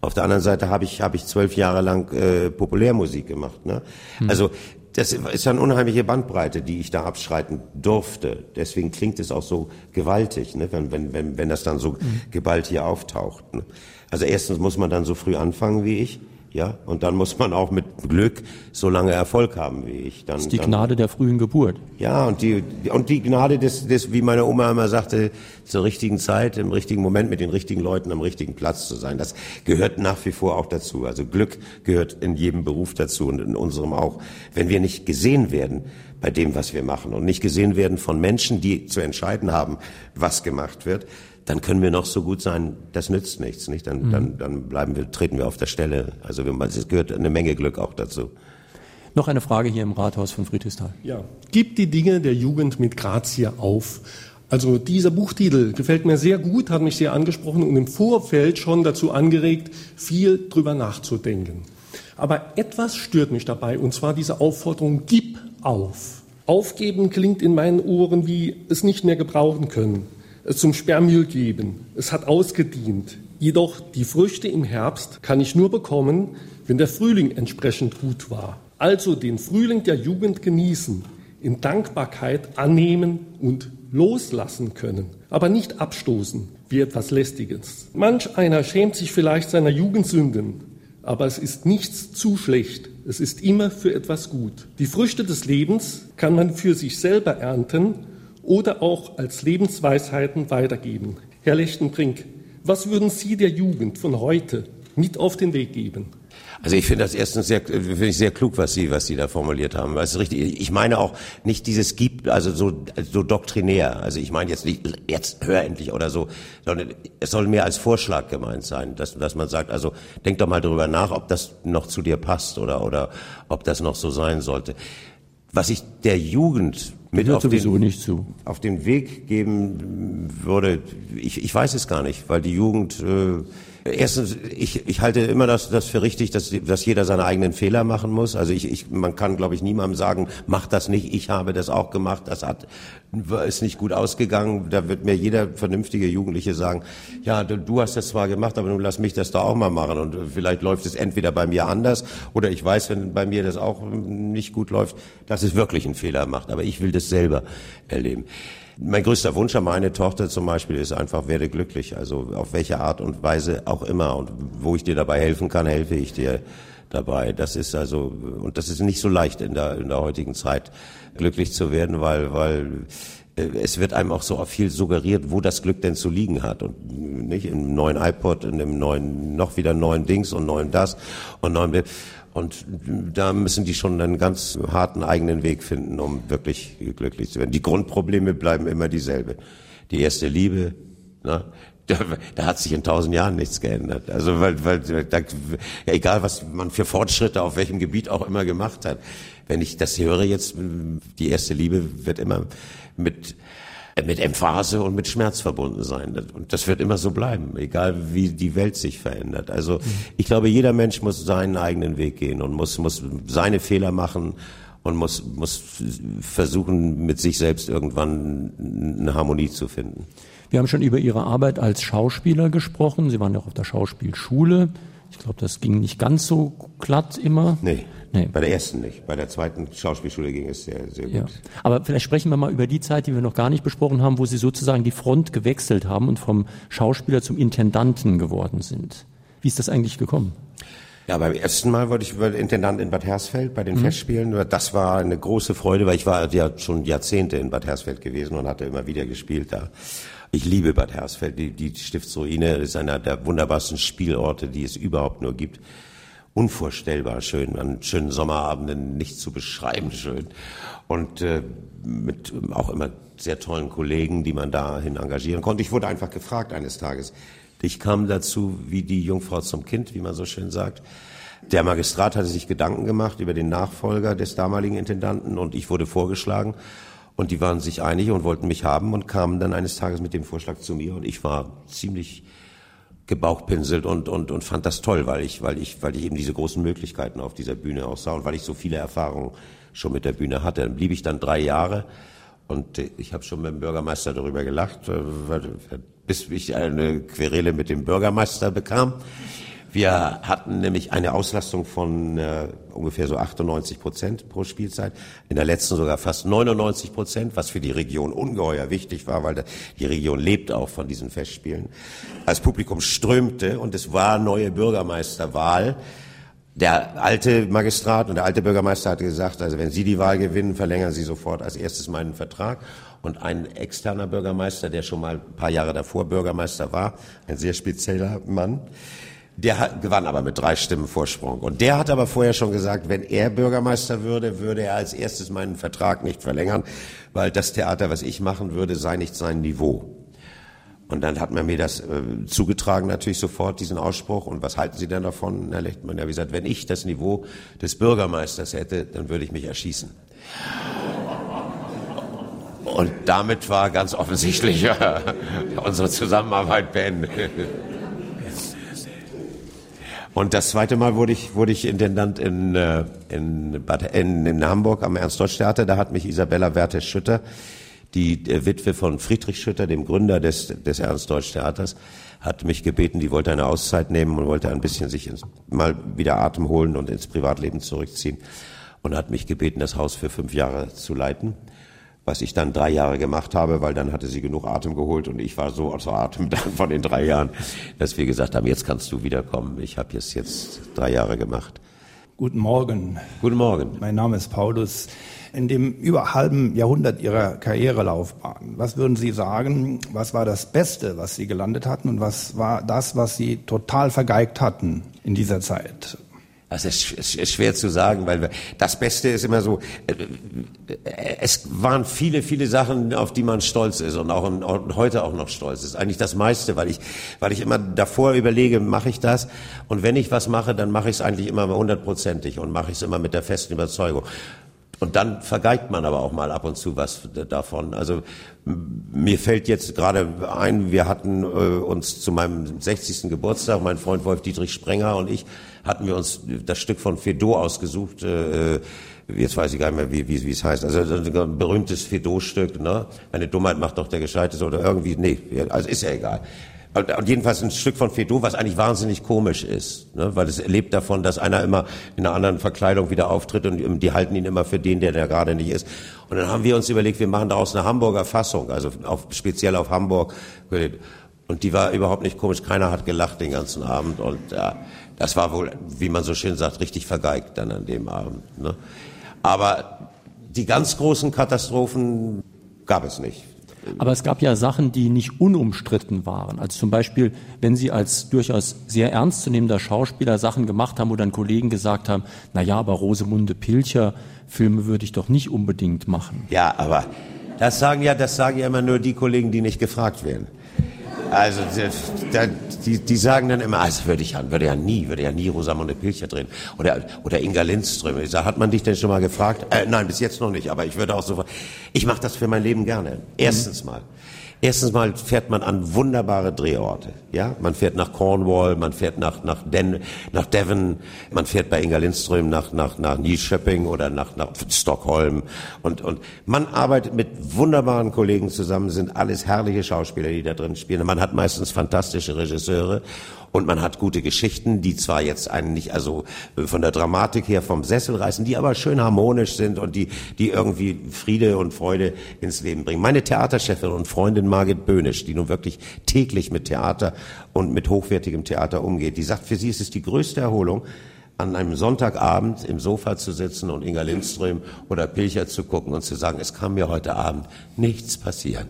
Auf der anderen Seite habe ich habe ich zwölf Jahre lang äh, Populärmusik gemacht. Ne? Hm. Also das ist eine unheimliche Bandbreite, die ich da abschreiten durfte. Deswegen klingt es auch so gewaltig, ne? wenn, wenn, wenn, wenn das dann so mhm. geballt hier auftaucht. Ne? Also erstens muss man dann so früh anfangen wie ich. Ja, und dann muss man auch mit Glück so lange Erfolg haben wie ich. Dann, das ist die Gnade der frühen Geburt. Ja, und die, und die Gnade des, des, wie meine Oma immer sagte, zur richtigen Zeit, im richtigen Moment mit den richtigen Leuten am richtigen Platz zu sein. Das gehört nach wie vor auch dazu. Also Glück gehört in jedem Beruf dazu und in unserem auch. Wenn wir nicht gesehen werden bei dem, was wir machen und nicht gesehen werden von Menschen, die zu entscheiden haben, was gemacht wird, dann können wir noch so gut sein, das nützt nichts, nicht? Dann, mhm. dann, dann bleiben wir, treten wir auf der Stelle. Also es gehört eine Menge Glück auch dazu. Noch eine Frage hier im Rathaus von Friedrichsthal. Ja, gibt die Dinge der Jugend mit Grazie auf. Also dieser Buchtitel gefällt mir sehr gut, hat mich sehr angesprochen und im Vorfeld schon dazu angeregt, viel drüber nachzudenken. Aber etwas stört mich dabei, und zwar diese Aufforderung, gib auf. Aufgeben klingt in meinen Ohren wie es nicht mehr gebrauchen können zum Sperrmüll geben. Es hat ausgedient. Jedoch die Früchte im Herbst kann ich nur bekommen, wenn der Frühling entsprechend gut war. Also den Frühling der Jugend genießen, in Dankbarkeit annehmen und loslassen können, aber nicht abstoßen wie etwas Lästiges. Manch einer schämt sich vielleicht seiner Jugendsünden, aber es ist nichts zu schlecht. Es ist immer für etwas gut. Die Früchte des Lebens kann man für sich selber ernten oder auch als Lebensweisheiten weitergeben. Herr Lechtenbrink, was würden Sie der Jugend von heute mit auf den Weg geben? Also ich finde das erstens sehr, finde ich sehr klug, was Sie, was Sie da formuliert haben. Das ist richtig. Ich meine auch nicht dieses gibt, also so, so doktrinär. Also ich meine jetzt nicht, jetzt hör endlich oder so, sondern es soll mehr als Vorschlag gemeint sein, dass, dass man sagt, also denk doch mal darüber nach, ob das noch zu dir passt oder, oder ob das noch so sein sollte. Was ich der Jugend mit auf den, auf den, Weg geben würde, ich, ich weiß es gar nicht, weil die Jugend äh, Erstens, ich, ich halte immer das, das für richtig, dass, dass jeder seine eigenen Fehler machen muss. Also ich, ich, man kann, glaube ich, niemandem sagen, mach das nicht, ich habe das auch gemacht, das hat, ist nicht gut ausgegangen. Da wird mir jeder vernünftige Jugendliche sagen, ja, du, hast das zwar gemacht, aber nun lass mich das da auch mal machen. Und vielleicht läuft es entweder bei mir anders oder ich weiß, wenn bei mir das auch nicht gut läuft, dass es wirklich einen Fehler macht. Aber ich will das selber erleben. Mein größter Wunsch an meine Tochter zum Beispiel ist einfach, werde glücklich. Also auf welche Art und Weise auch immer. Und wo ich dir dabei helfen kann, helfe ich dir dabei. Das ist also, und das ist nicht so leicht in der, in der heutigen Zeit, glücklich zu werden, weil, weil äh, es wird einem auch so viel suggeriert, wo das Glück denn zu liegen hat. Und nicht im neuen iPod, in dem neuen, noch wieder neuen Dings und neuen das und neuen, und da müssen die schon einen ganz harten eigenen Weg finden, um wirklich glücklich zu werden. Die Grundprobleme bleiben immer dieselbe. Die erste Liebe, na, da, da hat sich in tausend Jahren nichts geändert. Also weil, weil da, egal was man für Fortschritte auf welchem Gebiet auch immer gemacht hat, wenn ich das höre jetzt, die erste Liebe wird immer mit mit Emphase und mit Schmerz verbunden sein. Und das wird immer so bleiben, egal wie die Welt sich verändert. Also ich glaube, jeder Mensch muss seinen eigenen Weg gehen und muss, muss seine Fehler machen und muss, muss versuchen, mit sich selbst irgendwann eine Harmonie zu finden. Wir haben schon über Ihre Arbeit als Schauspieler gesprochen. Sie waren ja auch auf der Schauspielschule. Ich glaube, das ging nicht ganz so glatt immer. Nee. Nee. Bei der ersten nicht. Bei der zweiten Schauspielschule ging es sehr, sehr gut. Ja. Aber vielleicht sprechen wir mal über die Zeit, die wir noch gar nicht besprochen haben, wo Sie sozusagen die Front gewechselt haben und vom Schauspieler zum Intendanten geworden sind. Wie ist das eigentlich gekommen? Ja, beim ersten Mal wurde ich Intendant in Bad Hersfeld bei den mhm. Festspielen. Das war eine große Freude, weil ich war ja schon Jahrzehnte in Bad Hersfeld gewesen und hatte immer wieder gespielt da. Ich liebe Bad Hersfeld. Die, die Stiftsruine ist einer der wunderbarsten Spielorte, die es überhaupt nur gibt unvorstellbar schön, an schönen Sommerabenden nicht zu beschreiben schön. Und äh, mit auch immer sehr tollen Kollegen, die man dahin engagieren konnte. Ich wurde einfach gefragt eines Tages. Ich kam dazu wie die Jungfrau zum Kind, wie man so schön sagt. Der Magistrat hatte sich Gedanken gemacht über den Nachfolger des damaligen Intendanten und ich wurde vorgeschlagen. Und die waren sich einig und wollten mich haben und kamen dann eines Tages mit dem Vorschlag zu mir und ich war ziemlich gebauchpinselt und, und, und fand das toll, weil ich, weil ich, weil ich eben diese großen Möglichkeiten auf dieser Bühne auch sah und weil ich so viele Erfahrungen schon mit der Bühne hatte. Dann blieb ich dann drei Jahre und ich habe schon mit dem Bürgermeister darüber gelacht, äh, bis ich eine Querele mit dem Bürgermeister bekam. Wir hatten nämlich eine Auslastung von äh, ungefähr so 98 Prozent pro Spielzeit, in der letzten sogar fast 99 Prozent, was für die Region ungeheuer wichtig war, weil die Region lebt auch von diesen Festspielen. Das Publikum strömte und es war neue Bürgermeisterwahl. Der alte Magistrat und der alte Bürgermeister hatte gesagt, also wenn Sie die Wahl gewinnen, verlängern Sie sofort als erstes meinen Vertrag. Und ein externer Bürgermeister, der schon mal ein paar Jahre davor Bürgermeister war, ein sehr spezieller Mann, der hat, gewann aber mit drei Stimmen Vorsprung. Und der hat aber vorher schon gesagt, wenn er Bürgermeister würde, würde er als erstes meinen Vertrag nicht verlängern, weil das Theater, was ich machen würde, sei nicht sein Niveau. Und dann hat man mir das äh, zugetragen, natürlich sofort, diesen Ausspruch. Und was halten Sie denn davon, Herr Lechtmann? Ja, wie gesagt, wenn ich das Niveau des Bürgermeisters hätte, dann würde ich mich erschießen. Und damit war ganz offensichtlich unsere Zusammenarbeit beendet. Und das zweite Mal wurde ich, wurde ich Intendant in, äh, in, in, in Hamburg am Ernst-Deutsch-Theater. Da hat mich Isabella Werthe-Schütter, die Witwe von Friedrich Schütter, dem Gründer des, des Ernst-Deutsch-Theaters, hat mich gebeten, die wollte eine Auszeit nehmen und wollte ein bisschen sich ins, mal wieder Atem holen und ins Privatleben zurückziehen und hat mich gebeten, das Haus für fünf Jahre zu leiten was ich dann drei Jahre gemacht habe, weil dann hatte sie genug Atem geholt und ich war so außer Atem dann von den drei Jahren, dass wir gesagt haben, jetzt kannst du wiederkommen. Ich habe jetzt jetzt drei Jahre gemacht. Guten Morgen. Guten Morgen. Mein Name ist Paulus. In dem über halben Jahrhundert Ihrer Karrierelaufbahn, was würden Sie sagen, was war das Beste, was Sie gelandet hatten und was war das, was Sie total vergeigt hatten in dieser Zeit? Das ist, ist, schwer zu sagen, weil das Beste ist immer so, äh, es waren viele, viele Sachen, auf die man stolz ist und auch und heute auch noch stolz ist. Eigentlich das meiste, weil ich, weil ich immer davor überlege, mache ich das? Und wenn ich was mache, dann mache ich es eigentlich immer hundertprozentig und mache ich es immer mit der festen Überzeugung. Und dann vergeigt man aber auch mal ab und zu was davon. Also mir fällt jetzt gerade ein, wir hatten äh, uns zu meinem 60. Geburtstag, mein Freund Wolf Dietrich Sprenger und ich, hatten wir uns das Stück von Fedot ausgesucht. Äh, jetzt weiß ich gar nicht mehr, wie, wie, wie es heißt. Also ein berühmtes Fedot-Stück. Ne? Eine Dummheit macht doch der Gescheiteste oder irgendwie. Nee, also ist ja egal. Und, jedenfalls ein Stück von Fedot, was eigentlich wahnsinnig komisch ist, ne? weil es lebt davon, dass einer immer in einer anderen Verkleidung wieder auftritt und die halten ihn immer für den, der der gerade nicht ist. Und dann haben wir uns überlegt, wir machen daraus eine Hamburger Fassung, also auf, speziell auf Hamburg. Und die war überhaupt nicht komisch. Keiner hat gelacht den ganzen Abend. Und ja, das war wohl, wie man so schön sagt, richtig vergeigt dann an dem Abend. Ne? Aber die ganz großen Katastrophen gab es nicht. Aber es gab ja Sachen, die nicht unumstritten waren. Also zum Beispiel, wenn Sie als durchaus sehr ernstzunehmender Schauspieler Sachen gemacht haben, wo dann Kollegen gesagt haben, na ja, aber Rosemunde Pilcher Filme würde ich doch nicht unbedingt machen. Ja, aber das sagen ja, das sagen ja immer nur die Kollegen, die nicht gefragt werden. Also die, die sagen dann immer, also würde ich ja, würde ja nie, würde ja nie Rosamunde Pilcher drehen oder oder Inga Lindström. Ich sag, hat man dich denn schon mal gefragt? Äh, nein, bis jetzt noch nicht. Aber ich würde auch so. Ich mache das für mein Leben gerne. Erstens mal. Erstens mal fährt man an wunderbare Drehorte. Ja, man fährt nach Cornwall, man fährt nach nach, Den, nach Devon, man fährt bei Inga Lindström nach nach nach Nyköping oder nach nach Stockholm und und man arbeitet mit wunderbaren Kollegen zusammen. Sind alles herrliche Schauspieler, die da drin spielen. Man hat meistens fantastische Regisseure und man hat gute Geschichten, die zwar jetzt einen nicht, also äh, von der Dramatik her vom Sessel reißen, die aber schön harmonisch sind und die, die irgendwie Friede und Freude ins Leben bringen. Meine Theaterchefin und Freundin Margit Böhnisch, die nun wirklich täglich mit Theater und mit hochwertigem Theater umgeht, die sagt, für sie ist es die größte Erholung, an einem Sonntagabend im Sofa zu sitzen und Inga Lindström oder Pilcher zu gucken und zu sagen, es kann mir heute Abend nichts passieren.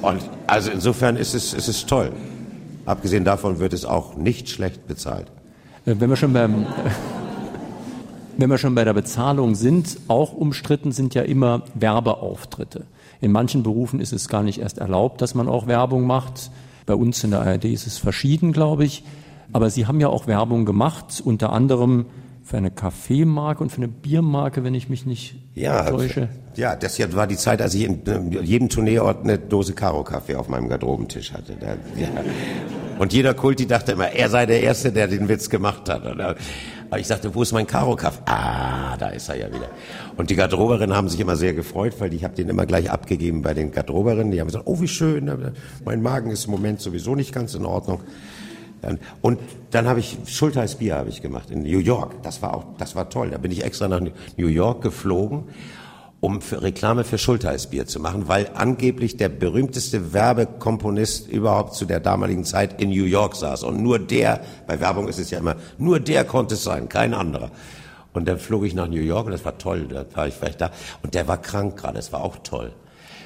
Und also insofern ist es, ist es toll. Abgesehen davon wird es auch nicht schlecht bezahlt. Äh, wenn wir schon beim, wenn wir schon bei der Bezahlung sind, auch umstritten sind ja immer Werbeauftritte. In manchen Berufen ist es gar nicht erst erlaubt, dass man auch Werbung macht. Bei uns in der ARD ist es verschieden, glaube ich. Aber Sie haben ja auch Werbung gemacht, unter anderem für eine Kaffeemarke und für eine Biermarke, wenn ich mich nicht ja, täusche. Ja, das war die Zeit, als ich in jedem Tourneeort eine Dose Karo-Kaffee auf meinem Garderobentisch hatte. Da, ja. Und jeder Kulti dachte immer, er sei der Erste, der den Witz gemacht hat. Aber ich sagte, wo ist mein Karo-Kaffee? Ah, da ist er ja wieder. Und die Garderoberinnen haben sich immer sehr gefreut, weil ich habe den immer gleich abgegeben bei den Garderoberinnen. Die haben gesagt, oh, wie schön, mein Magen ist im Moment sowieso nicht ganz in Ordnung. Und dann habe ich Schultheiß Bier habe ich gemacht in New York. Das war auch, das war toll. Da bin ich extra nach New York geflogen, um für Reklame für Schultheiß Bier zu machen, weil angeblich der berühmteste Werbekomponist überhaupt zu der damaligen Zeit in New York saß. Und nur der, bei Werbung ist es ja immer, nur der konnte es sein, kein anderer. Und dann flog ich nach New York und das war toll, da war ich vielleicht da. Und der war krank gerade, das war auch toll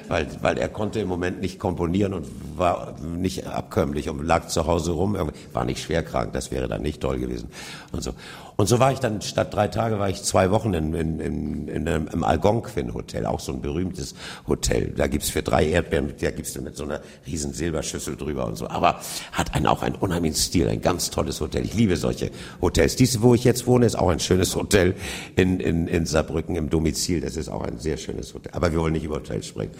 weil, weil er konnte im Moment nicht komponieren und war nicht abkömmlich und lag zu Hause rum, war nicht schwer krank, das wäre dann nicht toll gewesen und so. Und so war ich dann, statt drei Tage war ich zwei Wochen in, in, in, in einem, im Algonquin Hotel, auch so ein berühmtes Hotel. Da gibt's für drei Erdbeeren, da gibt's mit so einer riesen Silberschüssel drüber und so. Aber hat einen auch einen unheimlichen Stil, ein ganz tolles Hotel. Ich liebe solche Hotels. Dies, wo ich jetzt wohne, ist auch ein schönes Hotel in, in, in Saarbrücken im Domizil. Das ist auch ein sehr schönes Hotel. Aber wir wollen nicht über Hotels sprechen.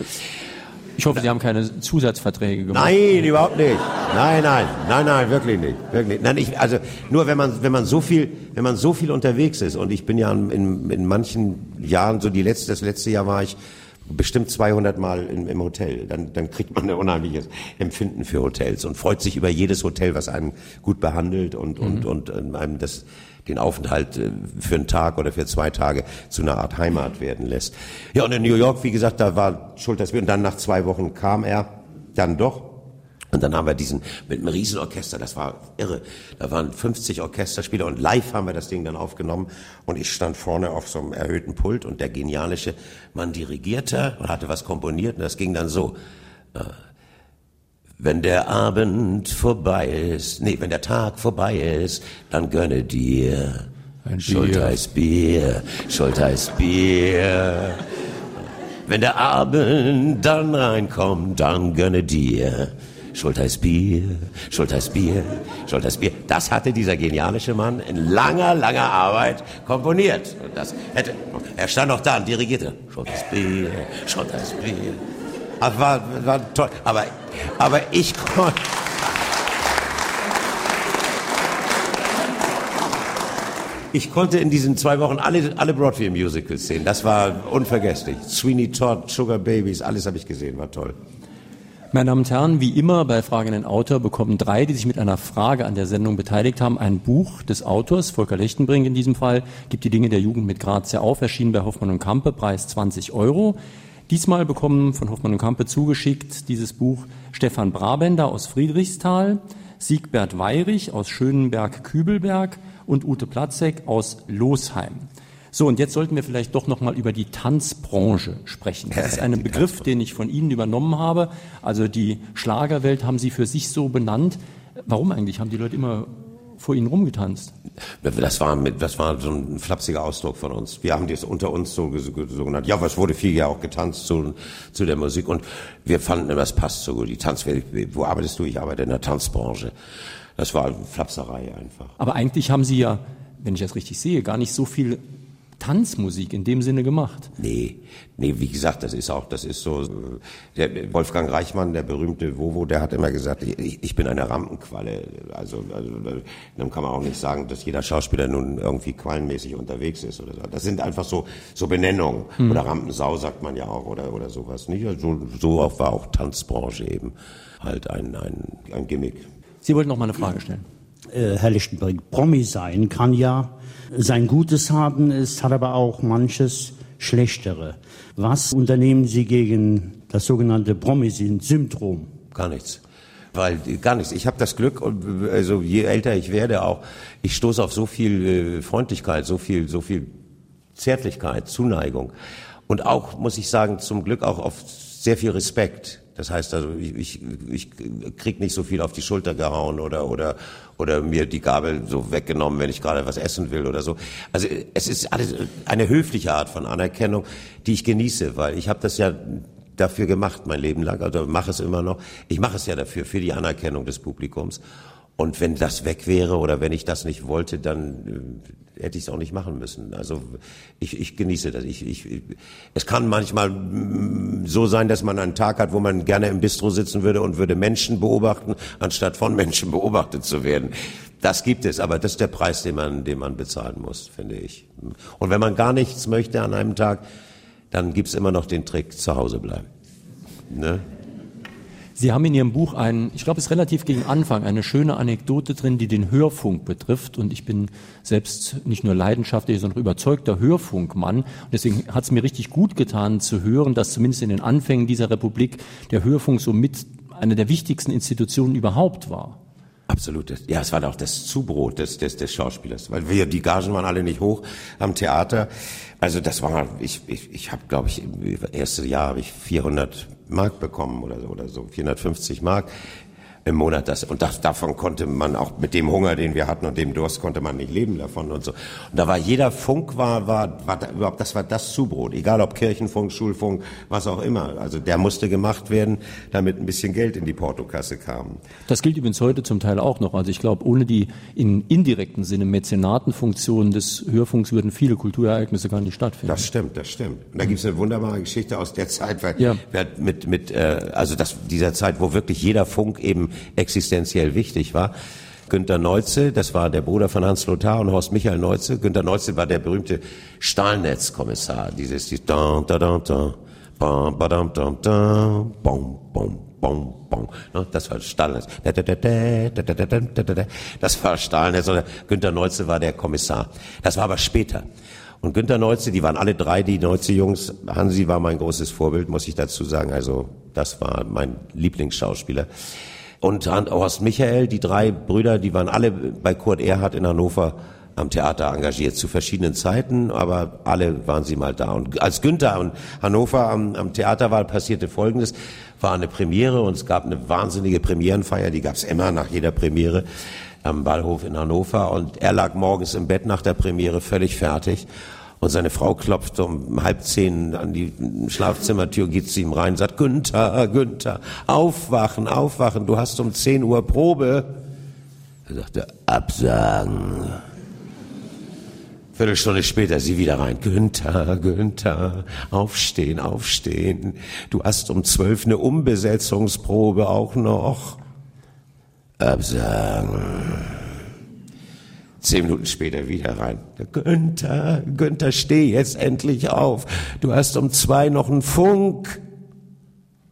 Ich hoffe, Sie haben keine Zusatzverträge gemacht. Nein, überhaupt nicht. Nein, nein, nein, nein, wirklich nicht, wirklich. Nein, ich, also nur wenn man wenn man so viel wenn man so viel unterwegs ist und ich bin ja in, in manchen Jahren so die letzte das letzte Jahr war ich bestimmt 200 Mal im, im Hotel. Dann, dann kriegt man ein unheimliches Empfinden für Hotels und freut sich über jedes Hotel, was einen gut behandelt und, und, mhm. und ähm, einem das den Aufenthalt äh, für einen Tag oder für zwei Tage zu einer Art Heimat werden lässt. Ja, und in New York, wie gesagt, da war Schultersbier und dann nach zwei Wochen kam er dann doch. Und dann haben wir diesen mit einem Riesenorchester, das war irre. Da waren 50 Orchesterspieler und live haben wir das Ding dann aufgenommen und ich stand vorne auf so einem erhöhten Pult und der genialische Mann dirigierte und hatte was komponiert und das ging dann so. Äh, wenn der Abend vorbei ist, nee, wenn der Tag vorbei ist, dann gönne dir ein Schulteis Bier, Schulteis Bier. Wenn der Abend dann reinkommt, dann gönne dir Schulteis Bier, Schulteis Bier, Schulteis Bier. Das hatte dieser genialische Mann in langer, langer Arbeit komponiert. Und das hätte, er stand noch da und dirigierte. Schulteis Bier, Schulteis Bier. Das war, war toll. Aber, aber ich konnte. Ich konnte in diesen zwei Wochen alle, alle Broadway-Musicals sehen. Das war unvergesslich. Sweeney Todd, Sugar Babies, alles habe ich gesehen, war toll. Meine Damen und Herren, wie immer bei Fragen an den Autor bekommen drei, die sich mit einer Frage an der Sendung beteiligt haben, ein Buch des Autors, Volker Lechtenbrink in diesem Fall, gibt die Dinge der Jugend mit Grazia auf, erschienen bei Hoffmann und Kampe, Preis 20 Euro. Diesmal bekommen von Hoffmann und Kampe zugeschickt dieses Buch Stefan Brabender aus Friedrichsthal, Siegbert Weirich aus Schönenberg-Kübelberg und Ute Platzek aus Losheim. So, und jetzt sollten wir vielleicht doch noch mal über die Tanzbranche sprechen. Das ist ein Begriff, den ich von Ihnen übernommen habe. Also die Schlagerwelt haben Sie für sich so benannt. Warum eigentlich? Haben die Leute immer vor Ihnen rumgetanzt? Das war, mit, das war so ein flapsiger Ausdruck von uns. Wir haben das unter uns so, so genannt. Ja, was wurde viel ja auch getanzt zu, zu der Musik und wir fanden, das passt so gut. Die Tanzwelt, wo arbeitest du? Ich arbeite in der Tanzbranche. Das war Flapserei einfach. Aber eigentlich haben Sie ja, wenn ich das richtig sehe, gar nicht so viel Tanzmusik in dem Sinne gemacht. Nee, nee, wie gesagt, das ist auch, das ist so, der Wolfgang Reichmann, der berühmte Wovo, der hat immer gesagt, ich, ich bin eine Rampenqualle. Also, also, dann kann man auch nicht sagen, dass jeder Schauspieler nun irgendwie quallenmäßig unterwegs ist oder so. Das sind einfach so, so Benennungen. Hm. Oder Rampensau sagt man ja auch oder, oder sowas, nicht? Also, so auch war auch Tanzbranche eben halt ein, ein, ein Gimmick. Sie wollten noch mal eine Frage stellen. Äh, Herr Lichtenberg, Promi sein kann ja sein Gutes haben, es hat aber auch manches Schlechtere. Was unternehmen Sie gegen das sogenannte Promisin-Syndrom? Gar nichts. Weil gar nichts. Ich habe das Glück, also je älter ich werde, auch ich stoße auf so viel äh, Freundlichkeit, so viel, so viel Zärtlichkeit, Zuneigung und auch muss ich sagen zum Glück auch auf sehr viel Respekt. Das heißt also, ich, ich, ich krieg nicht so viel auf die Schulter gehauen oder oder oder mir die Gabel so weggenommen, wenn ich gerade was essen will oder so. Also es ist alles eine höfliche Art von Anerkennung, die ich genieße, weil ich habe das ja dafür gemacht mein Leben lang, also mache es immer noch. Ich mache es ja dafür für die Anerkennung des Publikums. Und wenn das weg wäre oder wenn ich das nicht wollte, dann äh, hätte ich es auch nicht machen müssen. Also ich, ich genieße das. Ich, ich, es kann manchmal mm, so sein, dass man einen Tag hat, wo man gerne im Bistro sitzen würde und würde Menschen beobachten, anstatt von Menschen beobachtet zu werden. Das gibt es, aber das ist der Preis, den man, den man bezahlen muss, finde ich. Und wenn man gar nichts möchte an einem Tag, dann gibt's immer noch den Trick, zu Hause bleiben. Ne? Sie haben in Ihrem Buch einen, ich glaube, es ist relativ gegen Anfang, eine schöne Anekdote drin, die den Hörfunk betrifft. Und ich bin selbst nicht nur leidenschaftlich, sondern überzeugter Hörfunkmann. Und deswegen hat es mir richtig gut getan zu hören, dass zumindest in den Anfängen dieser Republik der Hörfunk so mit eine der wichtigsten Institutionen überhaupt war. Absolut. Ja, es war auch das Zubrot des, des, des Schauspielers, weil wir, die Gagen waren alle nicht hoch am Theater. Also das war, ich, ich, ich habe, glaube ich, im ersten Jahr habe ich 400 Mark bekommen oder so, oder so 450 Mark im Monat. Das, und das, davon konnte man auch mit dem Hunger, den wir hatten und dem Durst, konnte man nicht leben davon und so. Und da war jeder Funk war, war, war da, überhaupt, das war das Zubrot. Egal ob Kirchenfunk, Schulfunk, was auch immer. Also der musste gemacht werden, damit ein bisschen Geld in die Portokasse kam. Das gilt übrigens heute zum Teil auch noch. Also ich glaube, ohne die in indirekten Sinne Mäzenatenfunktion des Hörfunks würden viele Kulturereignisse gar nicht stattfinden. Das stimmt, das stimmt. Und da gibt es eine wunderbare Geschichte aus der Zeit, weil ja. mit, mit äh, also das, dieser Zeit, wo wirklich jeder Funk eben existenziell wichtig war. Günter Neuze, das war der Bruder von Hans Lothar und Horst Michael Neuze. Günter Neuze war der berühmte Stahlnetzkommissar. Dieses, dieses da, da, da, da, ba, ba, da, da, da, bom, bom, bom, bom. Das war Stahlnetz. Das war Stahlnetz. Günter Neuze war der Kommissar. Das war aber später. Und Günter Neuze, die waren alle drei die Neuze-Jungs. Hansi war mein großes Vorbild, muss ich dazu sagen. Also das war mein Lieblingsschauspieler. Und Horst Michael, die drei Brüder, die waren alle bei Kurt Erhard in Hannover am Theater engagiert, zu verschiedenen Zeiten, aber alle waren sie mal da. Und als Günther und Hannover am, am Theater war, passierte Folgendes, war eine Premiere und es gab eine wahnsinnige Premierenfeier, die gab es immer nach jeder Premiere am Ballhof in Hannover. Und er lag morgens im Bett nach der Premiere völlig fertig und seine Frau klopft um halb zehn an die Schlafzimmertür, geht zu ihm rein, sagt, Günther, Günther, aufwachen, aufwachen, du hast um zehn Uhr Probe. Er sagte, absagen. Viertelstunde später sie wieder rein. Günther, Günther, aufstehen, aufstehen. Du hast um zwölf eine Umbesetzungsprobe auch noch. Absagen. Zehn Minuten später wieder rein. Günther, Günther, steh jetzt endlich auf. Du hast um zwei noch einen Funk.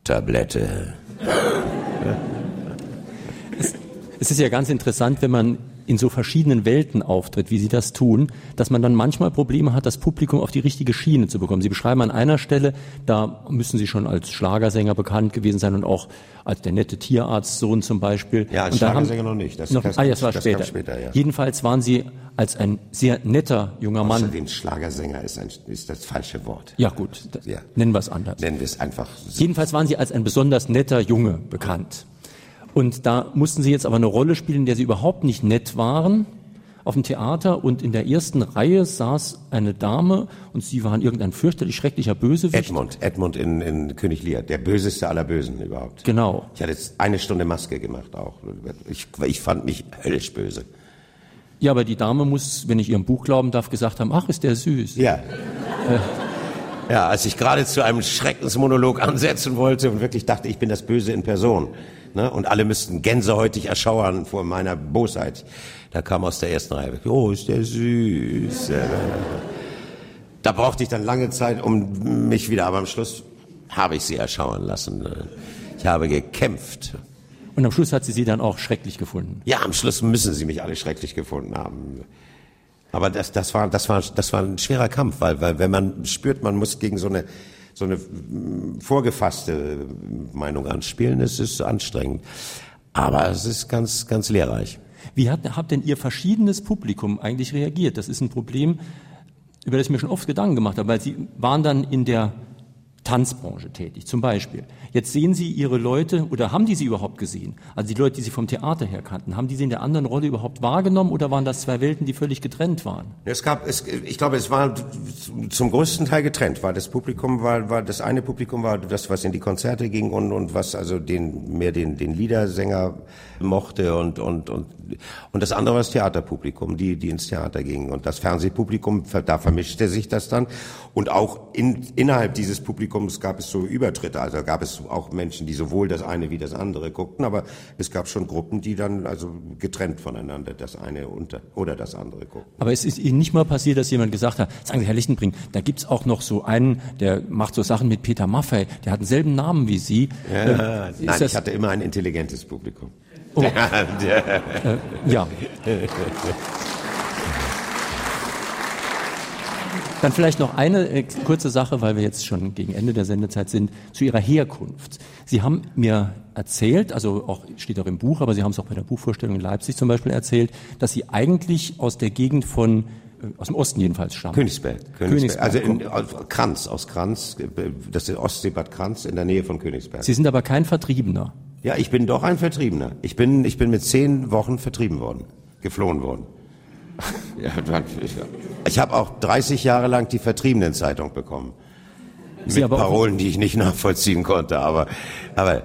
Tablette. es, es ist ja ganz interessant, wenn man in so verschiedenen Welten auftritt, wie Sie das tun, dass man dann manchmal Probleme hat, das Publikum auf die richtige Schiene zu bekommen. Sie beschreiben an einer Stelle, da müssen Sie schon als Schlagersänger bekannt gewesen sein und auch als der nette Tierarztsohn zum Beispiel. Ja, als und Schlagersänger noch nicht. Das, noch, das, ah, das war das später. später ja. Jedenfalls waren Sie als ein sehr netter junger Mann. Außerdem Schlagersänger ist, ein, ist das falsche Wort. Ja gut, ja. nennen wir es anders. Nennen wir es einfach. So. Jedenfalls waren Sie als ein besonders netter Junge bekannt. Und da mussten sie jetzt aber eine Rolle spielen, in der sie überhaupt nicht nett waren auf dem Theater und in der ersten Reihe saß eine Dame und sie waren irgendein fürchterlich schrecklicher Bösewicht. Edmund, Edmund in, in König Lear, der böseste aller Bösen überhaupt. Genau. Ich hatte jetzt eine Stunde Maske gemacht auch. Ich, ich fand mich höllisch böse. Ja, aber die Dame muss, wenn ich ihrem Buch glauben darf, gesagt haben, ach, ist der süß. Ja. Äh. Ja, als ich gerade zu einem Schreckensmonolog ansetzen wollte und wirklich dachte, ich bin das Böse in Person Ne? Und alle müssten gänsehäutig erschauern vor meiner Bosheit. Da kam aus der ersten Reihe, oh, ist der süß. Da brauchte ich dann lange Zeit um mich wieder, aber am Schluss habe ich sie erschauern lassen. Ich habe gekämpft. Und am Schluss hat sie sie dann auch schrecklich gefunden? Ja, am Schluss müssen sie mich alle schrecklich gefunden haben. Aber das, das, war, das, war, das war ein schwerer Kampf, weil, weil wenn man spürt, man muss gegen so eine so eine vorgefasste Meinung anspielen. Es ist anstrengend. Aber es ist ganz, ganz lehrreich. Wie hat, hat denn Ihr verschiedenes Publikum eigentlich reagiert? Das ist ein Problem, über das ich mir schon oft Gedanken gemacht habe, weil Sie waren dann in der Tanzbranche tätig, zum Beispiel. Jetzt sehen Sie Ihre Leute oder haben die Sie überhaupt gesehen? Also die Leute, die Sie vom Theater her kannten, haben die Sie in der anderen Rolle überhaupt wahrgenommen oder waren das zwei Welten, die völlig getrennt waren? Es gab, es, ich glaube, es war zum größten Teil getrennt, weil das Publikum war, war das eine Publikum war das, was in die Konzerte ging und, und was also den mehr den den Liedersänger mochte und und und und das andere war das Theaterpublikum, die die ins Theater gingen und das Fernsehpublikum, da vermischte sich das dann und auch in, innerhalb dieses Publikums gab es so Übertritte. Also gab es auch Menschen, die sowohl das eine wie das andere guckten, aber es gab schon Gruppen, die dann also getrennt voneinander das eine unter, oder das andere guckten. Aber es ist Ihnen nicht mal passiert, dass jemand gesagt hat, sagen Sie, Herr Lichtenbring, da gibt's auch noch so einen, der macht so Sachen mit Peter Maffei, der hat denselben Namen wie Sie. Ja, äh, nein, ich hatte immer ein intelligentes Publikum. Oh. äh, ja. Dann vielleicht noch eine äh, kurze Sache, weil wir jetzt schon gegen Ende der Sendezeit sind, zu Ihrer Herkunft. Sie haben mir erzählt, also auch steht auch im Buch, aber Sie haben es auch bei der Buchvorstellung in Leipzig zum Beispiel erzählt, dass Sie eigentlich aus der Gegend von äh, aus dem Osten jedenfalls stammen. Königsberg. Königsberg. Also in Kranz, aus Kranz, das ist Ostseebad Kranz in der Nähe von Königsberg. Sie sind aber kein Vertriebener. Ja, ich bin doch ein Vertriebener. Ich bin, ich bin mit zehn Wochen vertrieben worden, geflohen worden. Ja, ich habe auch 30 Jahre lang die Vertriebenen-Zeitung bekommen. Sie mit Parolen, die ich nicht nachvollziehen konnte. Aber, aber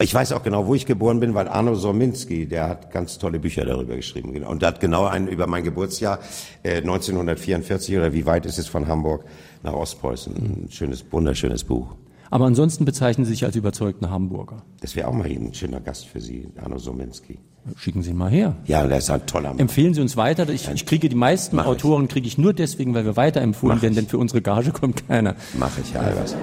ich weiß auch genau, wo ich geboren bin, weil Arno Sorminski, der hat ganz tolle Bücher darüber geschrieben. Genau. Und der hat genau einen über mein Geburtsjahr äh, 1944 oder wie weit ist es von Hamburg nach Ostpreußen. Ein schönes, wunderschönes Buch. Aber ansonsten bezeichnen Sie sich als überzeugten Hamburger. Das wäre auch mal ein schöner Gast für Sie, Arno Sominski. Schicken Sie ihn mal her. Ja, der ist ein toller Mann. Empfehlen Sie uns weiter. Ich, ich kriege die meisten Mach Autoren, kriege ich nur deswegen, weil wir weiterempfohlen werden, denn für unsere Gage kommt keiner. Mach ich, ja. Albers.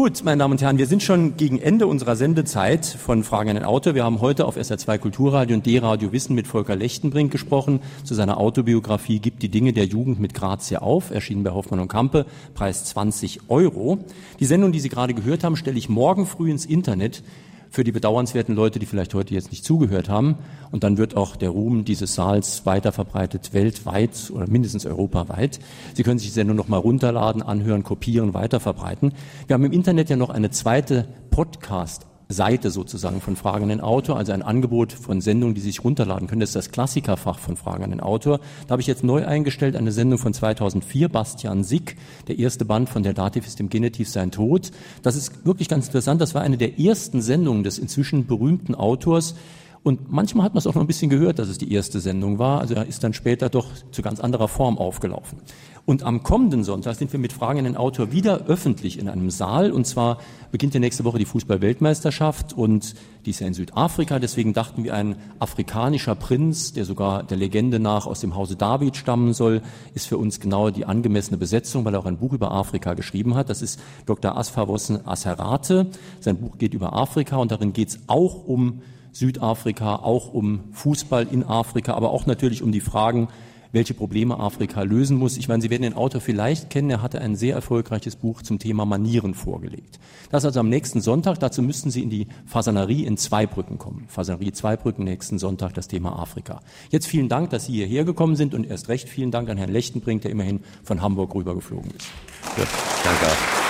Gut, meine Damen und Herren, wir sind schon gegen Ende unserer Sendezeit von Fragen an den Autor. Wir haben heute auf SR2 Kulturradio und D-Radio Wissen mit Volker Lechtenbrink gesprochen. Zu seiner Autobiografie Gibt die Dinge der Jugend mit Grazia auf, erschienen bei Hoffmann und Kampe, Preis 20 Euro. Die Sendung, die Sie gerade gehört haben, stelle ich morgen früh ins Internet für die bedauernswerten Leute, die vielleicht heute jetzt nicht zugehört haben. Und dann wird auch der Ruhm dieses Saals weiter verbreitet, weltweit oder mindestens europaweit. Sie können sich die Sendung nochmal runterladen, anhören, kopieren, weiterverbreiten. Wir haben im Internet ja noch eine zweite Podcast Seite sozusagen von Fragen an den Autor, also ein Angebot von Sendungen, die sich runterladen können. Das ist das Klassikerfach von Fragen an den Autor. Da habe ich jetzt neu eingestellt eine Sendung von 2004, Bastian Sick, der erste Band von Der Dativ ist im Genitiv sein Tod. Das ist wirklich ganz interessant. Das war eine der ersten Sendungen des inzwischen berühmten Autors, Und manchmal hat man es auch noch ein bisschen gehört, dass es die erste Sendung war. Also er ist dann später doch zu ganz anderer Form aufgelaufen. Und am kommenden Sonntag sind wir mit Fragen an den Autor wieder öffentlich in einem Saal. Und zwar beginnt ja nächste Woche die Fußball-Weltmeisterschaft und die ist ja in Südafrika. Deswegen dachten wir, ein afrikanischer Prinz, der sogar der Legende nach aus dem Hause David stammen soll, ist für uns genau die angemessene Besetzung, weil er auch ein Buch über Afrika geschrieben hat. Das ist Dr. Asfawossen Aserate. Sein Buch geht über Afrika und darin geht es auch um Südafrika, auch um Fußball in Afrika, aber auch natürlich um die Fragen, welche Probleme Afrika lösen muss. Ich meine, Sie werden den Autor vielleicht kennen, er hatte ein sehr erfolgreiches Buch zum Thema Manieren vorgelegt. Das also am nächsten Sonntag, dazu müssten Sie in die Fasanerie in Zweibrücken kommen. Fasanerie Zweibrücken nächsten Sonntag, das Thema Afrika. Jetzt vielen Dank, dass Sie hierher gekommen sind und erst recht vielen Dank an Herrn Lechtenbrink, der immerhin von Hamburg rübergeflogen ist. Ja, danke.